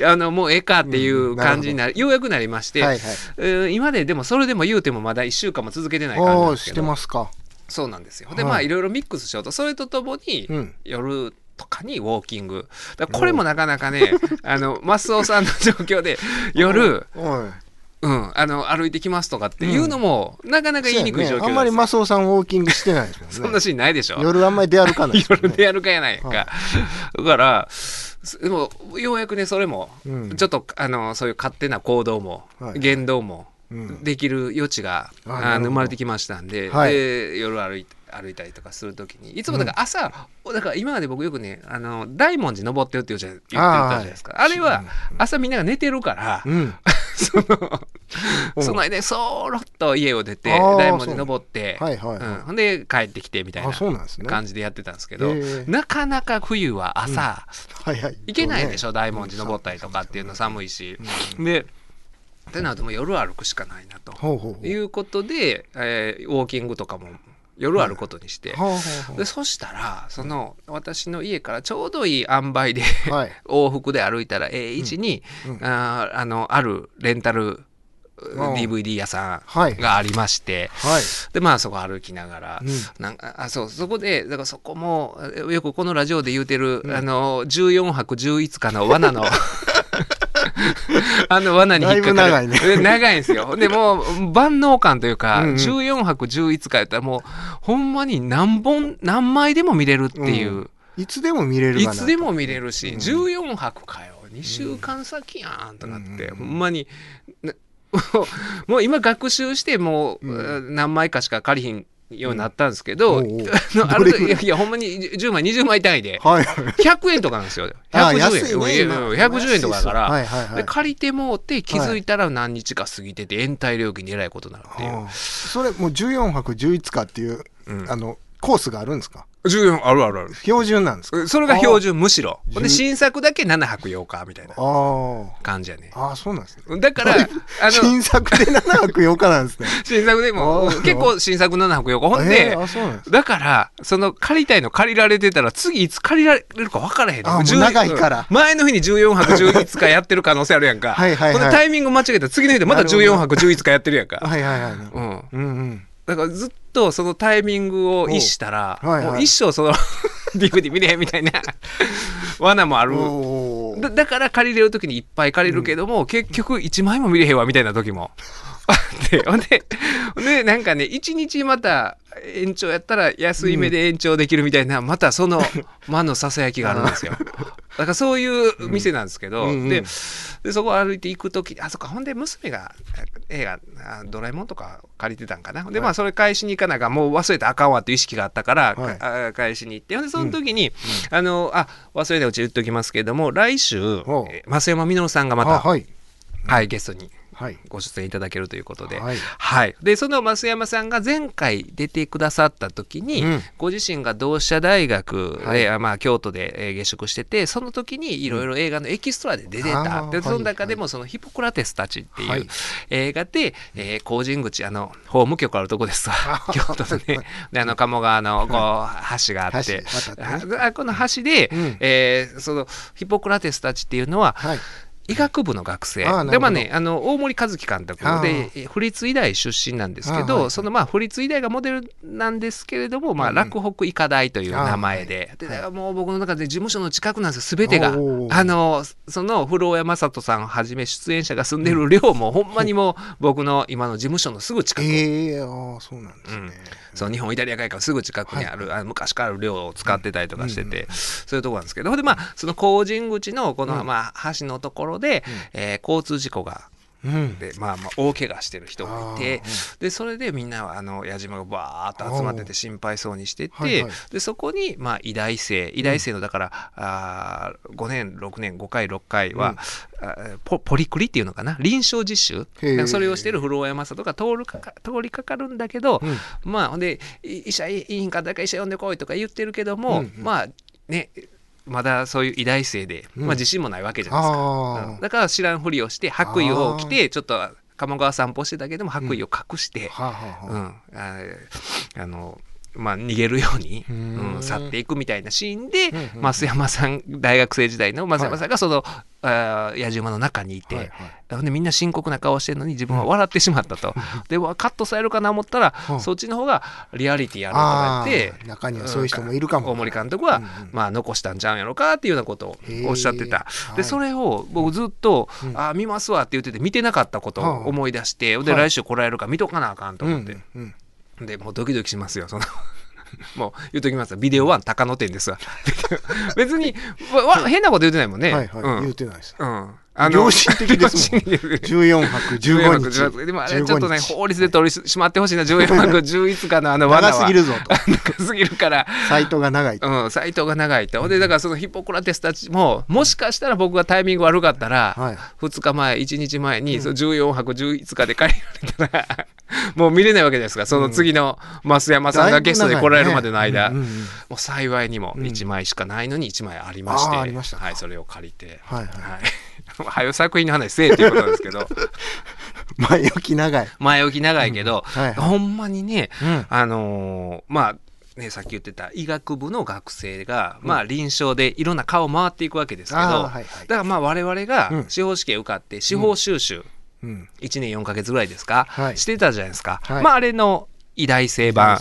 あのもうええかっていう感じになる、ようやくなりまして、はいはい。えー今ででもそれでも言うてもまだ1週間も続けてない感じですけどしてますか。そうなんですよ。ではいまあいろいろミックスしようとそれとともに、うん夜とかにウォーキング。これもなかなかね (laughs) あのマスオさんの状況で夜。うん、あの歩いてきますとかっていうのも、なかなか言いにくい状況ね。あんまりマスオさんウォーキングしてないですもんね。そんなシーンないでしょ。夜あんまり出歩かないね。夜でやるかやないか、はいだからすでもようやくねそれも、うん。ちょっとあのそういう勝手な行動も、はい。言動もうん。できる余地が、あなるほど。あの生まれてきましたんで,、はい。で夜歩い歩いたりとかするときにいつもだから朝、だから今まで僕よくねあの大文字登ってるって言うじゃ言ってたじゃないですか。あ,、はいれは朝みんなが寝てるから、うん。(laughs) そのうん。その間にそろっと家を出て大文字登って、はいはいはい。うん。ほんで帰ってきてみたいな。感じでやってたんですけど、へー。なかなか冬は朝、はいはい。行けないでしょ、大文字登ったりとかっていうの寒いし、でってなるともう夜歩くしかないなとほうほうほう。いうことで、えーウォーキングとかも夜歩くことにして、でそしたらその私の家からちょうどいい塩梅で。(laughs) 往復で歩いたらええ位置に、うん。あーあのあるレンタルうん。DVD 屋さはい。んがありまして、はい。でまあそこ歩きながら、うん。なんかあそうそこでだからそこもえよくこのラジオで言うてる、あの14泊11日の罠の (laughs) (laughs) あの罠に引っかかる。長いね。え長いんですよ。(laughs) でもう万能感というか、うんうん。14泊11日やったらもうほんまに何本何枚でも見れるっていう、うん。いつでも見れるい。つでも見れるし、うん。14泊かよ。2週間先やんとなって、うん。ほんまにな (laughs) もう今学習してもう、う何枚かしか借りひんようになったんですけど、うん。(laughs) あれい？いやいやほんまに10枚20枚単位で。はい。100円とかなんですよ。(laughs) あ110安いね円、いや今110円とかだから、はいはいはい。で借りてもうて気づいたら何日か過ぎてて延滞料金にえらいことになるっていう、ああそれもう14泊11日っていう、うん。あのコースがあるんですか？14あるあるある。標準なんですか？それが標準むしろ。あほんで新作だけ7泊8日みたいなあ感じやね。あああそうなんですね。だから (laughs) あの新作で7泊8日なんですね。(laughs) 新作でも結構新作7泊4日ほんえでーあそうなんですだからその借りたいの借りられてたら次いつ借りられるか分からへんねん。あもう10長いから。うん前の日に14泊 (laughs) 11日やってる可能性あるやんか。はいはいはい。ほんでタイミング間違えたら次の日でまたなるほど14泊11日やってるやんか。はいはいはい、うん。うんうんだからずっとそのタイミングを逸したら、おはいはい。もう一生その (laughs) DVD 見れへんみたいな (laughs) 罠もある。だだから借りれる時にいっぱい借りるけども、結局1枚も見れへんわみたいな時もあって。(laughs) ほんでほんでなんかね1日また延長やったら安い目で延長できるみたいな、またその魔のささやきがあるんですよ。だからそういう店なんですけど、うんうんうんででそこ歩いて行く時あそっかほんで娘が映画あドラえもんとか借りてたんかな。でまあそれ返しに行かなあかんもう忘れたらあかんわっていう意識があったから、はいあ返しに行って。ほんでその時に、あのあ忘れたうち言っときますけれども来週増山みのるさんがまたあはい。はい、ゲストにはいご出演いただけるということで、ははい。い、でその増山さんが前回出てくださった時に、うん。ご自身が同志社大学で、はい。あまあ、京都でえー下宿しててその時にいろいろ映画のエキストラで出てた、であーはいその中でもそのヒポクラテスたちっていう、はい。映画で、えー、工人口あの法務局あるとこですわ。(laughs) 京都のね。(laughs) であの鴨川のこう橋があってね。あこの橋で、うん。えーそのヒポクラテスたちっていうのは、はい医学部の学生。でまあねあの大森和樹監督でえ府立医大出身なんですけど、はいはい。そのまあ府立医大がモデルなんですけれども、まあ、うん洛北医科大という名前で,、でもう僕の中で事務所の近くなんですよ。全てが。あのその古尾山里さんをはじめ出演者が住んでる寮も、ほんまにもう僕の今の事務所のすぐ近く、ええああそうなんですね、そう日本イタリア会館すぐ近くにある、あの昔からある寮を使ってたりとかしてて、そういうところなんですけど。でまあその工人口のこの、うん。まあ、橋のところで、えー交通事故がうんでまあまあ大怪我してる人がいてでそれでみんなはあの矢島がバーッと集まってて心配そうにしてて、はいはい。でそこにまあ医大生医大生のだから、あー5年6年5回6回は、あーポポリクリっていうのかな？臨床実習？それをしてる古尾山里が通るかか通りかかるんだけど、うん。まあほんでい医者いいんか誰か医者呼んでこいとか言ってるけども、うんうん。まあねまだそういう医大生で、うん。まあ、自信もないわけじゃないですか。だから知らんふりをして白衣を着てちょっと鴨川散歩してたけども白衣を隠して、あはあはあはあ。うん。ああのまあ逃げるように、ううん。ん、去っていくみたいなシーンで、うんうん増山さん大学生時代の増山さんがその、あー野じ馬の中にいて、はいはい。でみんな深刻な顔してるのに自分は笑ってしまったと、(laughs) でわカットされるかな思ったら、うん。そっちの方がリアリティあるとか言って中にはそういう人もいるかも。大森監督は、うんうん。まあ、残したんちゃうんやろかっていうようなことをおっしゃってた。でそれを僕ずっと「うん。あ見ますわ」って言ってて見てなかったことを思い出して、ではい。来週来られるから見とかなあかんとうん思って、うんでもうドキドキしますよその。(laughs) もう言うときます。よビデオワン高野店ですわ。(laughs) 別にわわ変なこと言ってないもんね、はいはい、うん。言うてないです。うん、良心的ですもん。良心的。14泊15日。でもあれちょっとね15日法律で取り締まってほしいな。14泊11日のあの罠は。長すぎるぞと。長すぎるから。サイトが長いと、うん、サイトが長いと。ほんで、だからそのヒポクラテスたちも、もしかしたら僕がタイミング悪かったら、はい。2日前、1日前に、その14泊11日で借りられたら、(laughs) もう見れないわけですか。その次の増山さんがゲストで来られるまでの間。もう幸いにもうん。1枚しかないのに1枚ありまして、はい、それを借りて。はいはい。はよ (laughs) 作品の話せえっていうことなんですけど、(laughs) 前置き長い、前置き長いけど、はいはい。ほんまにね、うん。あのーまあね、さっき言ってた医学部の学生が、まあ、臨床でいろんな顔回っていくわけですけど、はいはい。だからまあ我々がうん。司法試験受かって司法修習、うん。1年4ヶ月ぐらいですか、はい。してたじゃないですか、はい。まああれの偉大性版。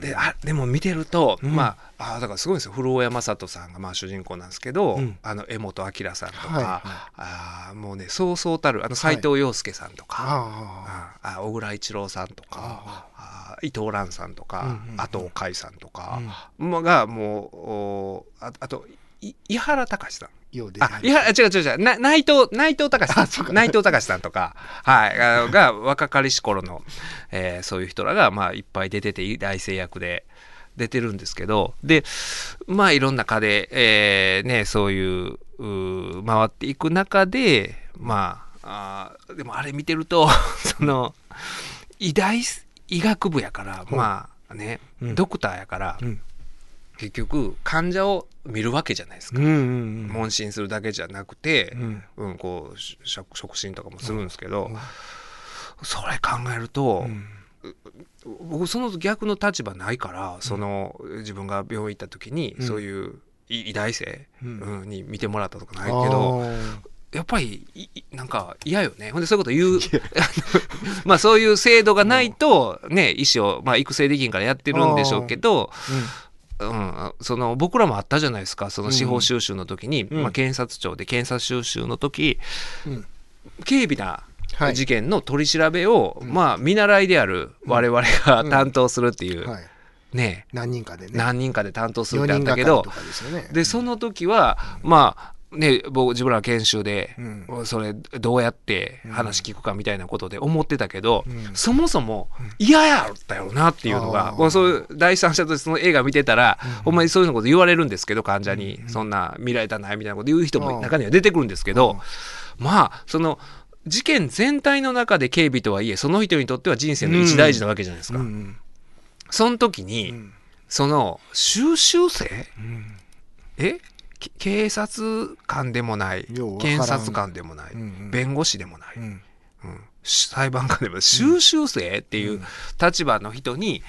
であでも見てると、うん。まああだからすごいんですよ。古尾山里さんがまあ主人公なんですけど、うん。あの江本明さんとか、はいはい。あーもうねそうそうたるあの斎藤洋介さんとか、あああ小倉一郎さんとかあ伊藤蘭さんとか、うんうん海さんとあ、か、うん。まあがもうおああとい井原隆さんようで。あ、いや、違う違う違う、な内藤、内藤隆さん、内藤隆さんとか、はい、あ (laughs) が、若かりし頃の、えーそういう人らが、まあ、いっぱい出てて、大成役で出てるんですけど、で、まあ、いろんな課で、えーね、そういう、回っていく中で、まあ、あーでもあれ見てると、(laughs) その、医大、医学部やから、まあ、ね、うん。ドクターやから、うん。結局、患者を見るわけじゃないですか。うんうんうん。問診するだけじゃなくて、うん。うん、こうし触触診とかもするんですけど、うん。それ考えると、うん。僕その逆の立場ないからその自分が病院行った時に、うん。そういう医医大生、うん。うんに見てもらったとかないけどやっぱりなんか嫌よね。ほんでそういうこと言う (laughs) まあそういう制度がないとね医師を、まあ、育成できんからやってるんでしょうけど。うん、その僕らもあったじゃないですか。その司法収集の時に、うん。まあ、検察庁で検察収集の時うん。軽微なはい。事件の取り調べを、まあ見習いである我々が担当するっていう、はい。ね。何人かでね。何人かで担当するっ4てあっ人たけどでね。でその時はまあね僕自分ら研修で、うん。それどうやって話聞くかみたいなことで思ってたけど、うん。そもそも嫌やったよなっていうのが、うそういう第三者としてその映画見てたら、ほんまにそういうのこと言われるんですけど患者に、そんな見られたないみたいなこと言う人も中には出てくるんですけど、まあその事件全体の中で警備とはいえその人にとっては人生の一大事なわけじゃないですか。うん。その時に、うん。その収集生？うん。え？け警察官でもない検察官でもない、うんうん。弁護士でもない、うん。うん。裁判官でもない収集生っていう立場の人に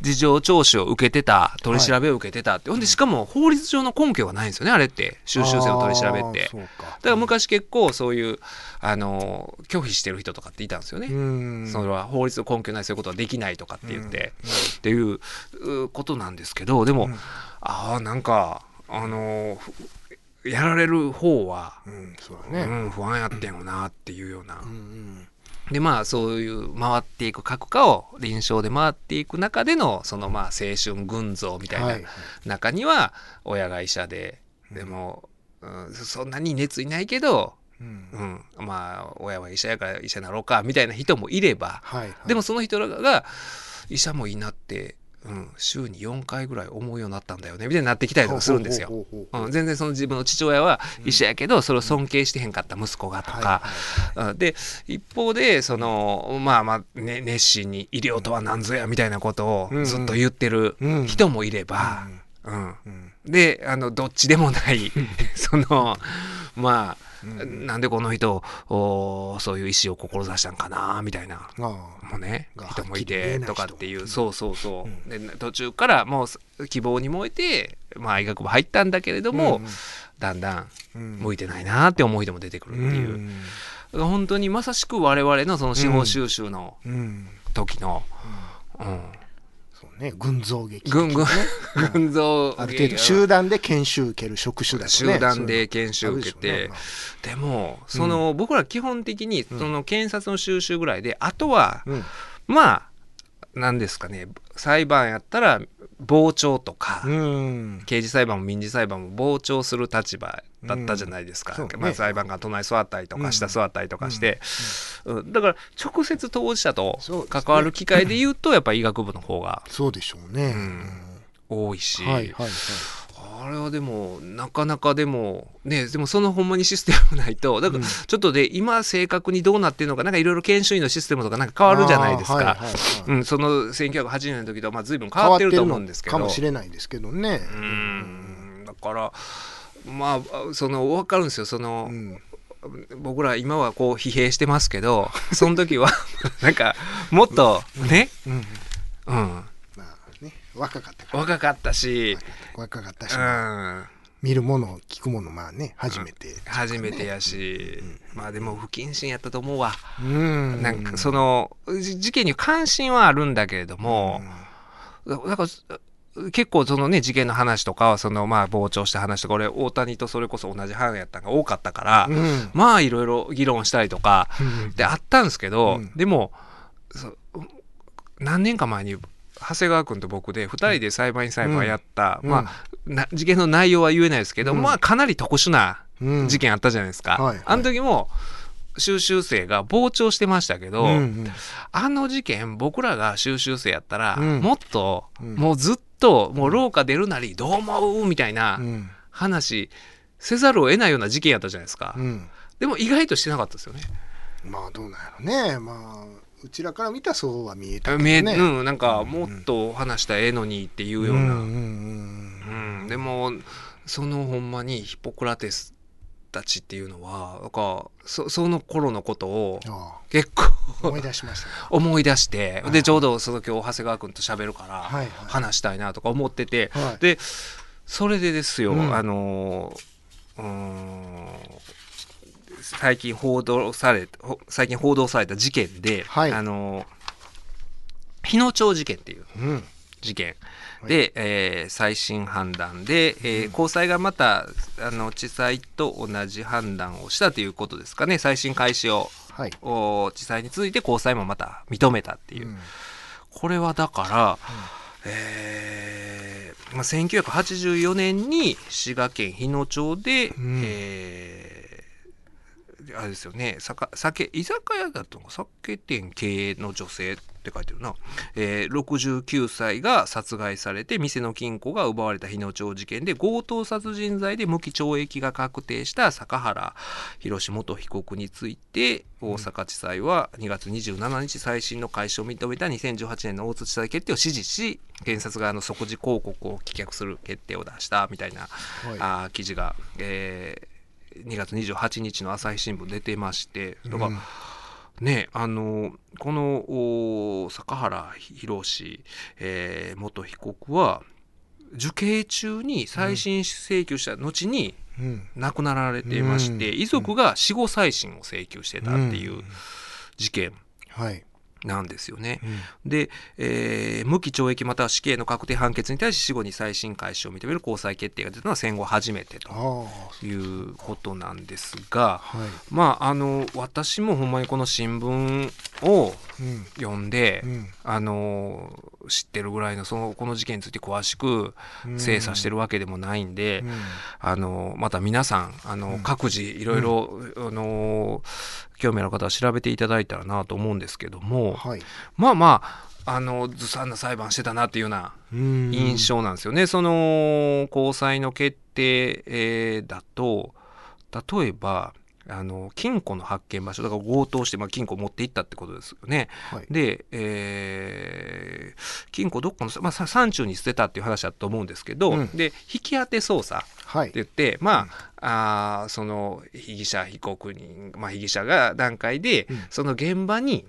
事情聴取を受けてた取り調べを受けてたって、ほんでしかも法律上の根拠がないんですよねあれって。収集生の取り調べって。だから昔結構そういうあの拒否してる人とかっていたんですよね、うん。それは法律の根拠ないそういうことはできないとかって言って、っていううことなんですけどでも、うん。ああなんかあのふやられる方は、うんそうね。ん、不安やってんよなっていうような、うんうん。でまあそういう回っていく各科を臨床で回っていく中でのそのまあ青春群像みたいはいな中には親が医者ででも、うん、そんなに熱いないけど、うん。うん、まあ親は医者やから医者なろうかみたいな人もいれば、でもその人らが医者もいいなって、うん、週に4回ぐらい思うようになったんだよねみたいになってきたりとかするんですよ。ほうん、全然その自分の父親は医者やけど、それを尊敬してへんかった息子がとか、うんで一方でそのまあまあ、ね、熱心に医療とは何ぞやみたいなことをずっと言ってるうん。人もいれば、うん。うん。であのどっちでもない (laughs) そのまあ、なんでこの人おそういう意思を志したんかなみたいな。あもうねが人。もいてとかっていう。そうそうそう、で途中からもう希望に燃えて、まあ、医学部入ったんだけれども、うんだんだんうん。向いてないなって思う人も出てくるっていう、本当にまさしく我々のその司法収集のうん。時の、うんね群像劇軍軍軍像ある程度集団で研修受ける職種だとね。集団で研修受けて。でもその、僕ら基本的にその検察の収集ぐらいであとは、まあ何ですかね。裁判やったら傍聴とか、うん。うん刑事裁判も民事裁判も傍聴する立場だったじゃないですか、ね。まあ、裁判官隣座ったりとか下座ったりとかして、うん。だから直接当事者と関わる機会で言うとやっぱ医学部の方がそうでしょうね。多いし、うんはいはいはいあれはでもなかなかでもねでもそのほんまにシステムないとだからうん。ちょっとで今正確にどうなってるのかなんかいろいろ研修医のシステムとかなんか変わるじゃないですか。あーはいはいはい。うん、その1980年の時とまあ随分変わってると思うんですけど。かもしれないですけどね。うん。だからまあその分かるんですよ。その、うん。僕ら今はこう疲弊してますけどその時はなんかもっとね、うん。うん、まあね若かったから。若かったし、若かったし。うん、見るもの聞くものまあね初めて、初めてやし、まあでも不謹慎やったと思うわ。うん。なんかそのじ事件に関心はあるんだけれども、だだから結構そのね事件の話とかはそのまあ傍聴した話とか俺大谷とそれこそ同じ班やったのが多かったから、うん。まあいろいろ議論したりとかうん。であったんですけど、うん。でもそ何年か前に長谷川君と僕で2人で裁判員裁判やった、うん。まあ、な事件の内容は言えないですけど、うん。まあかなり特殊なうん。事件あったじゃないですか。はいはい。あの時も収集生が傍聴してましたけど、うんうん。あの事件僕らが収集生やったら、うん。もっと、うん。もうずっともう廊下出るなりどう思うみたいなうん。話せざるを得ないような事件やったじゃないですか、うんでも意外としてなかったですよね。まあどうなんやろねまあうちらから見たらそうは見えたけどね。うん、なんかもっと話したらええのにっていうような、うんうんうんでもそのほんまにヒポクラテスたちっていうのはなんかそその頃のことを結あ。構思い出しました。ね (laughs) 思い出してはいでちょうどその今日長谷川君と喋るからはいはい。話したいなとか思ってて、はい。でそれでですよ、うん。あのーうーん最近報道されほ最近報道された事件で、はい。あのー日野町事件っていううん。事件。はい。で、えー最新判断で、えー高裁がまたあの地裁と同じ判断をしたということですかね。再審開始をはい。お地裁に続いて高裁もまた認めたっていう、うん。これはだから、えーまあ、1984年に滋賀県日野町で、うん。えーあれですよね。酒酒居酒屋だと酒店経営の女性って書いてるな、えー69歳が殺害されて店の金庫が奪われた日野町事件で強盗殺人罪で無期懲役が確定した坂原宏元被告について大阪地裁は2月27日再審の開始を認めた2018年の大津地裁決定を支持し検察側の即時抗告を棄却する決定を出したみたいな、はい。あー記事が、えー2月28日の朝日新聞出てましてだかねあのこのお坂原宏、えー元被告は受刑中に再審請求した後にうん。亡くなられていまして、うん。遺族が死後再審を請求してたっていう事件。はいなんですよね。うん。で、えー無期懲役または死刑の確定判決に対し死後に再審開始を認める高裁決定が出たのは戦後初めてということなんですが、はい。まああの私もほんまにこの新聞をうん。読んで、うん。あの知ってるぐらいのそのこの事件について詳しくうん。精査してるわけでもないんで、うん。あのまた皆さんあの、うん。各自いろいろ、あの興味ある方は調べていただいたらなと思うんですけども、はいまあまああのずさんな裁判してたなっていうようなうん印象なんですよね。その高裁の決定、えーだと例えばあの金庫の発見場所だから強盗して、まあ、金庫を持っていったってことですよね。はいで、えー金庫どっかの、まあ、さ山中に捨てたっていう話だと思うんですけど、うんで引き当て捜査はいって言ってまあ,、あーその被疑者被告人、まあ、被疑者が段階で、うん。その現場に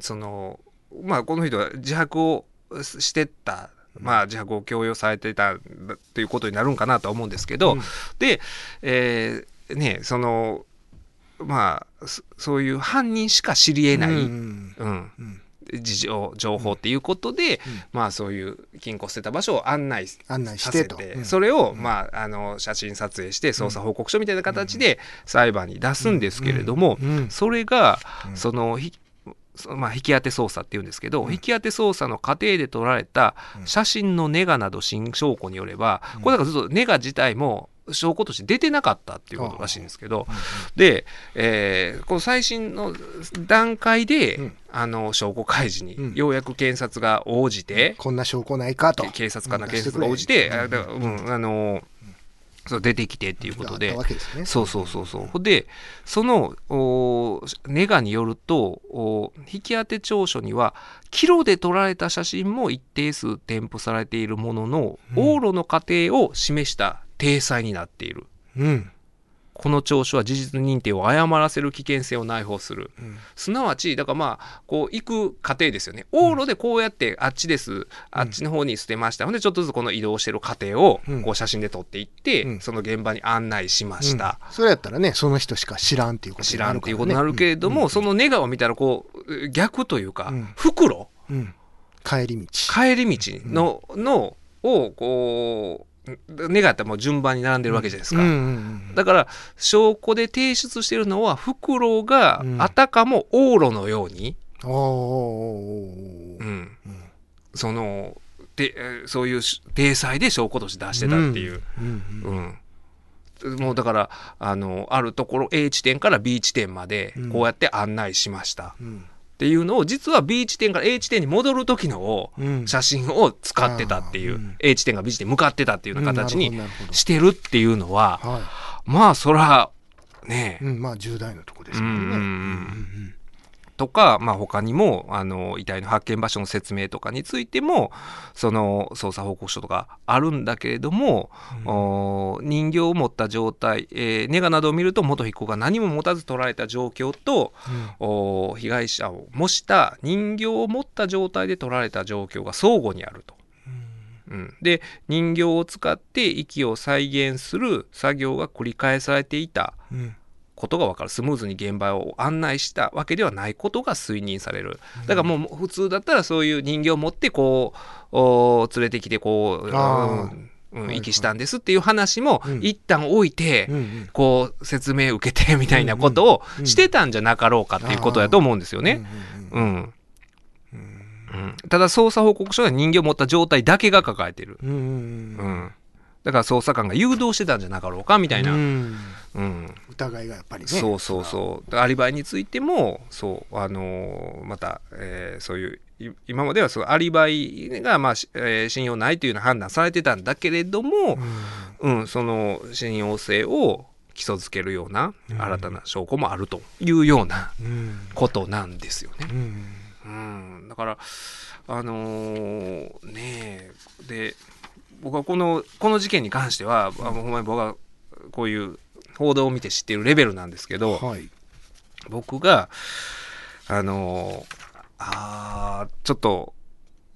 そのまあこの人は自白をしてた。まあ、自白を強要されてたということになるんかなとは思うんですけど、うん。で、えーねそのまあそそういう犯人しか知りえない、うん。うん。うん事情情報っていうことで、まあそういう金庫捨てた場所を案内案内しさせて、てとうん。それを、まあ、あの写真撮影して捜査報告書みたいな形で裁判に出すんですけれども、うん。それが、うん。そのまあ、引き当て捜査っていうんですけど、引き当て捜査の過程で撮られたうん写真のネガなど新証拠によれば、これだからずっとネガ自体も証拠として出てなかったっていうことらしいんですけど、で、えーこの最新の段階で、うん。あの証拠開示うん。にようやく検察が応じて、こんな証拠ないかと。警察官のうん警察が応じて、出してくれ。あだからうんあのそう出てきてっていうことで。ね。そうそうそうそう。でそのおネガによるとお引き当て調書にはキロで撮られた写真も一定数添付されているものの、うん。往路の過程を示した体裁になっている。うん。この調書は事実認定を誤らせる危険性を内包する、うん。すなわちだからまあこう行く過程ですよね。往路でこうやってあっちです、あっちの方に捨てました。ほんでちょっとずつこの移動してる過程をうん。こう写真で撮っていって、うん。その現場に案内しました、うん。それやったらねその人しか知らんっていうこと知になるね。らんっていうことになるけれども、うん。そのネガを見たらこう逆というか、うん。袋。うん。帰り道。帰り道の,、のをこうネガやったらもう順番に並んでるわけじゃないですか。うんうんうんだから証拠で提出してるのは袋がうん。あたかも往路のように、おーおーおーおー。うん。そのでえーそういうし体裁で証拠として出してたっていう、うんうん。うん。もうだからあのあるところ A 地点から B 地点までうん。こうやって案内しました、うんっていうのを実は B 地点から A 地点に戻る時の写真を使ってたっていう、うん。A 地点が B 地点に向かってたっていうような形にしてるっていうのは、はまあそらねい、うん、まあ重大なとこですけどね。うん。うんうんうんとか、まあ、他にもあの遺体の発見場所の説明とかについてもその捜査報告書とかあるんだけれども、お人形を持った状態、えーネガなどを見ると元被告が何も持たず捕らえた状況と、お被害者を模した人形を持った状態で取られた状況が相互にあると。うん、で人形を使って息を再現する作業が繰り返されていた。うんうんことが分かる。スムーズに現場を案内したわけではないことが推認される。だからもう普通だったらそういう人形を持ってこうお連れてきてこう、うんうんはい遺棄したんですっていう話もうん。一旦置いて、こう説明受けてみたいなことをうんしてたんじゃなかろうかっていうことだと思うんですよね。うんただ捜査報告書は人形を持った状態だけが抱えてる。うんだから捜査官が誘導してたんじゃなかろうかみたいな。ううん。ん疑いがやっぱりね。そうそうそう。アリバイについてもそうあのーまた、えーそういうい今まではそのアリバイが、まあしえー信用ないというような判断されてたんだけれども、うん。その信用性を基礎づけるようなうん。新たな証拠もあるというようなうんうん。ことなんですよね。うん。うん、だからあのーねえで僕はこのこの事件に関しては、あのほんまに僕はこういう報道を見て知っているレベルなんですけど、はい。僕があのあーちょっと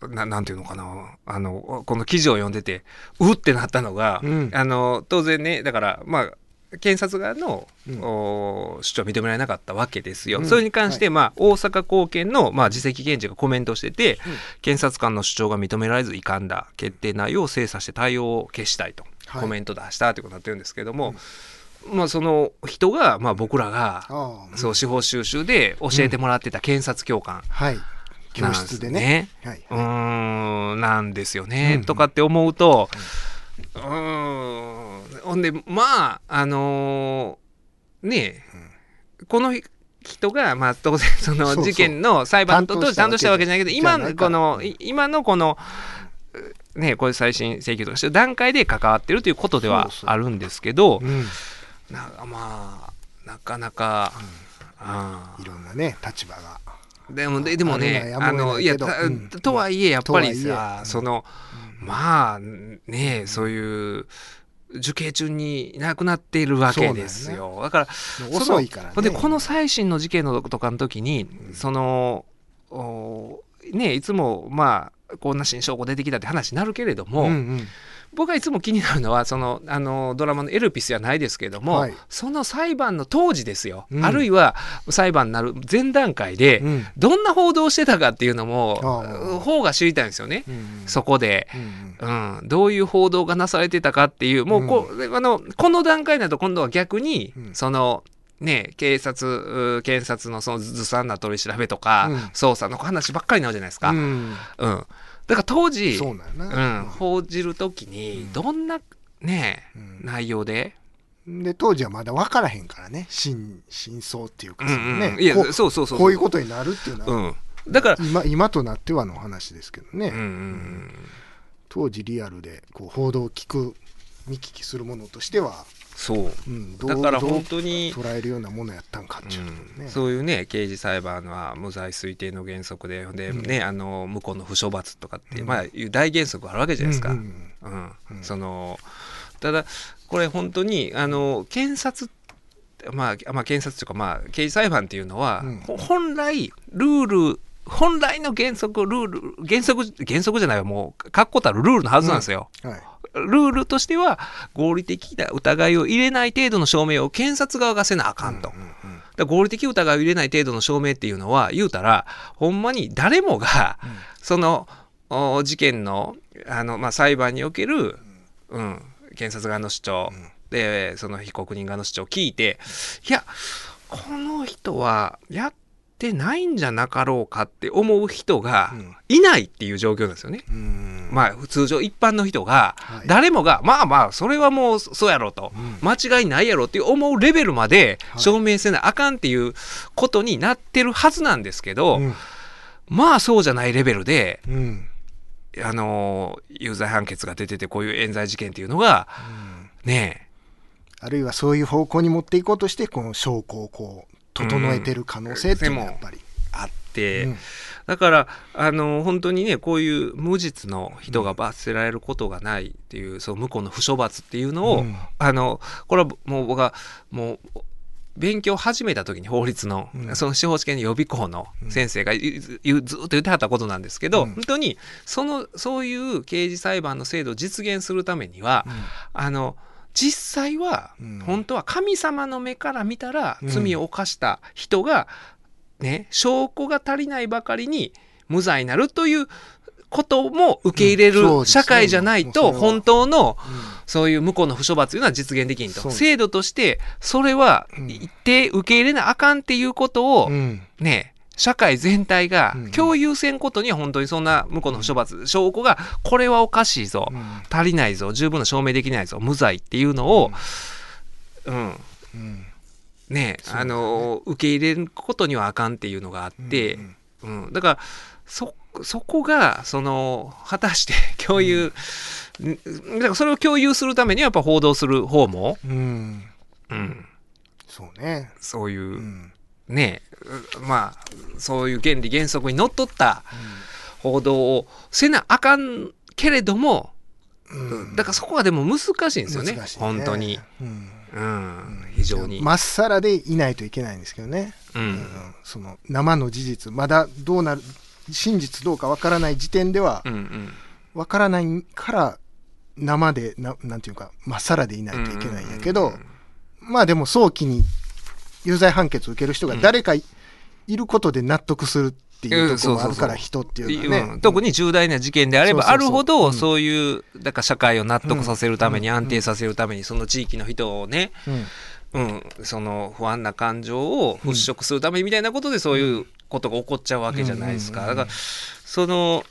ななんていうのかなあのこの記事を読んでてうってなったのが、うんあの当然ねだからまあ検察側の、うん。お主張は認められなかったわけですよ。うん。それに関して、はまあ、大阪高検の、まあ、次席検事がコメントしてて、うん。検察官の主張が認められず遺憾だ決定内容を精査して対応を消したいと、はい。コメント出したということになってるんですけども、まあ、その人が、まあ、僕らがそう司法修習で教えてもらってた検察教官はい。教室でね。はい。うーんなんですよね、うん。とかって思うとうーんほんでまああのーねえ、この人が、まあ、当然そのそうそう。事件の裁判と担当した担当したわけじゃないけど今このい今のこのねこういう再審請求とかしてる段階で関わってるということではそうそう。あるんですけどうん。なまあなかなか、あいろんなね、立場が。ーでもででもねあのいやうん。とはいえやっぱりさえ。そのまあねそういう受刑中にいなくなっているわけですよ。だから遅いからね。でこの最新の事件のとかの時に、そのおねいつもまあこんな新証拠出てきたって話になるけれども、うんうん僕はいつも気になるのはそのあのドラマの「エルピス」じゃないですけれども、はい。その裁判の当時ですよ、うん。あるいは裁判になる前段階で、うん。どんな報道をしてたかっていうのも方が知りたいんですよね、うんそこで。うんどういう報道がなされてたかっていうもうこ,、あのこの段階だと今度は逆に、うん。そのね警察う検察のそのずさんな取り調べとか、うん。捜査の話ばっかりになるじゃないですか。ううんんだから当時そうなんやうな。ん、報じる時にどんなね、うん。内容で、で当時はまだ分からへんからね。真真相っていうかねうん、いやそうそうそうこういうことになるっていうのは、うん、だから、今今となってはの話ですけどね、うん。うん。当時リアルでこう報道を聞く見聞きするものとしては、そう。うん、だから本当に捉えるようなものやったんかっていうね、うん。そういうね刑事裁判は無罪推定の原則でで、うん。ねあの向こうの不処罰とかって、うん。まあいう大原則があるわけじゃないですか。うんそのただこれ本当にあの検察まあ、まあ検察というか、まあ、刑事裁判っていうのは、本来ルール本来の原則ルール原則原則じゃないわもう確固たるルールのはずなんですよ。はいルールとしては合理的な疑いを入れない程度の証明を検察側がせなあかんと。だから合理的疑いを入れない程度の証明っていうのは言うたらほんまに誰もがそのお事件のあの、まあ、裁判における、うん、検察側の主張、でその被告人側の主張を聞いていやこの人はやってないんじゃなかろうかって思う人がうん。いないっていう状況なんですよね。うん。まあ通常一般の人がはい。誰もがまあまあそれはもうそうやろうと。うん。間違いないやろっていう思うレベルまではい。証明せなあかんっていうことになってるはずなんですけど、うん。まあそうじゃないレベルで、うん。あのー有罪判決が出ててこういう冤罪事件っていうのがねあるいはそういう方向に持っていこうとしてこの証拠をこう整えてる可能性っていうのはやっぱり、あって、うん。だからあの本当にねこういう無実の人が罰せられることがないっていう、その向こうの不処罰っていうのを、うん。あのこれはもう僕はもう勉強を始めた時に法律の、うん。その司法試験の予備校の先生が言う言うずっと言ってはったことなんですけど、うん。本当にそのそういう刑事裁判の制度を実現するためには、あの実際は、うん。本当は神様の目から見たらうん。罪を犯した人が、ね、証拠が足りないばかりに無罪になるということも受け入れる社会じゃないと本当のうん。そういう向こうの不処罰というのは実現できんと。制度としてそれはうん。一定受け入れなあかんっていうことをうん。ね社会全体がうん。共有せんことには本当にそんな向こうの不処罰証拠がこれはおかしいぞうん。足りないぞ十分な証明できないぞ無罪っていうのを、うん。うん。ねあの受け入れることにはあかんっていうのがあって、うんうんだからそそこがその果たして共有、ん。だから (laughs) それを共有するためにはやっぱ報道する方も、うん。うん、そうね。そういう、うんねうまあそういう原理原則にのっとった報道をせなあかんけれども、うん。だからそこはでも難しいんですよね難しい本当に、うん。うん、非常に。まっさらでいないといけないんですけどね、ううん。んその生の事実。まだどうなる真実どうかわからない時点ではうんうん。わからないから生でななんていうかまっさらでいないといけないんやけど、まあでも早期に有罪判決を受ける人が誰かい,、ることで納得するっていうところもあるからうん人っていうのはね、うん。特に重大な事件であればあるほど、うん。そういうだから社会を納得させるために、うん。安定させるためにその地域の人をね、うん。うん、その不安な感情を払拭するためにみたいなことでそういうことが起こっちゃうわけじゃないですか。だからその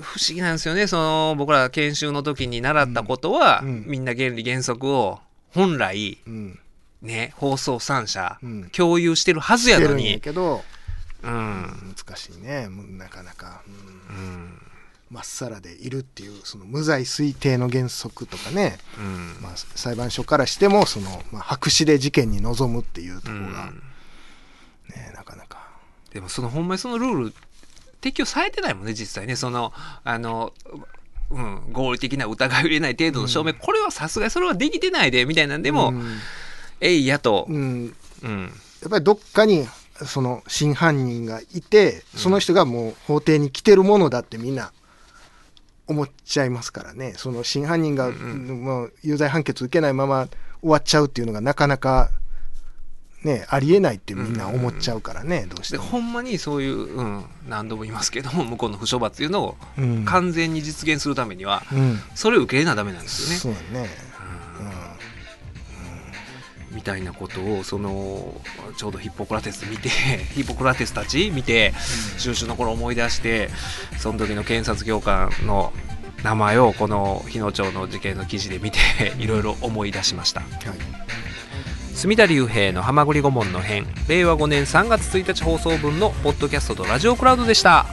不思議なんですよね。その僕ら研修の時に習ったことは、みんな原理原則を本来うんね放送3社うん。共有してるはずやのに。やけどうん。難しいね。なかなか。うん。うん。まっさらでいるっていうその無罪推定の原則とかね、うん。まあ、裁判所からしてもその、まあ、白紙で事件に臨むっていうところが、うん。ねなかなか。でもそのほんまにそのルール適用されてないもんね実際ね。そのあの、うん、合理的な疑いを入れない程度の証明、これはさすがにそれはできてないでみたいなんでも、うんえいやと、うん。うん。やっぱりどっかにその真犯人がいてその人がもう法廷に来てるものだってみんな思っちゃいますからね。その真犯人が、うんもう有罪判決受けないまま終わっちゃうっていうのがなかなかねありえないってみんな思っちゃうからね、どうしてほんまにそういう、うん、何度も言いますけども向こうの不処罰っていうのをうん。完全に実現するためには、うん。それを受け入れなダメなんですよね。そうだね、みたいなことをそのちょうどヒッポクラテス見て (laughs) ヒッポクラテスたち見て収集の頃思い出してその時の検察教官の名前をこの日野町の事件の記事で見て (laughs) いろいろ思い出しました。はい。隅田隆平の「はまぐり顧問の編」令和5年3月1日放送分のポッドキャストとラジオクラウドでした。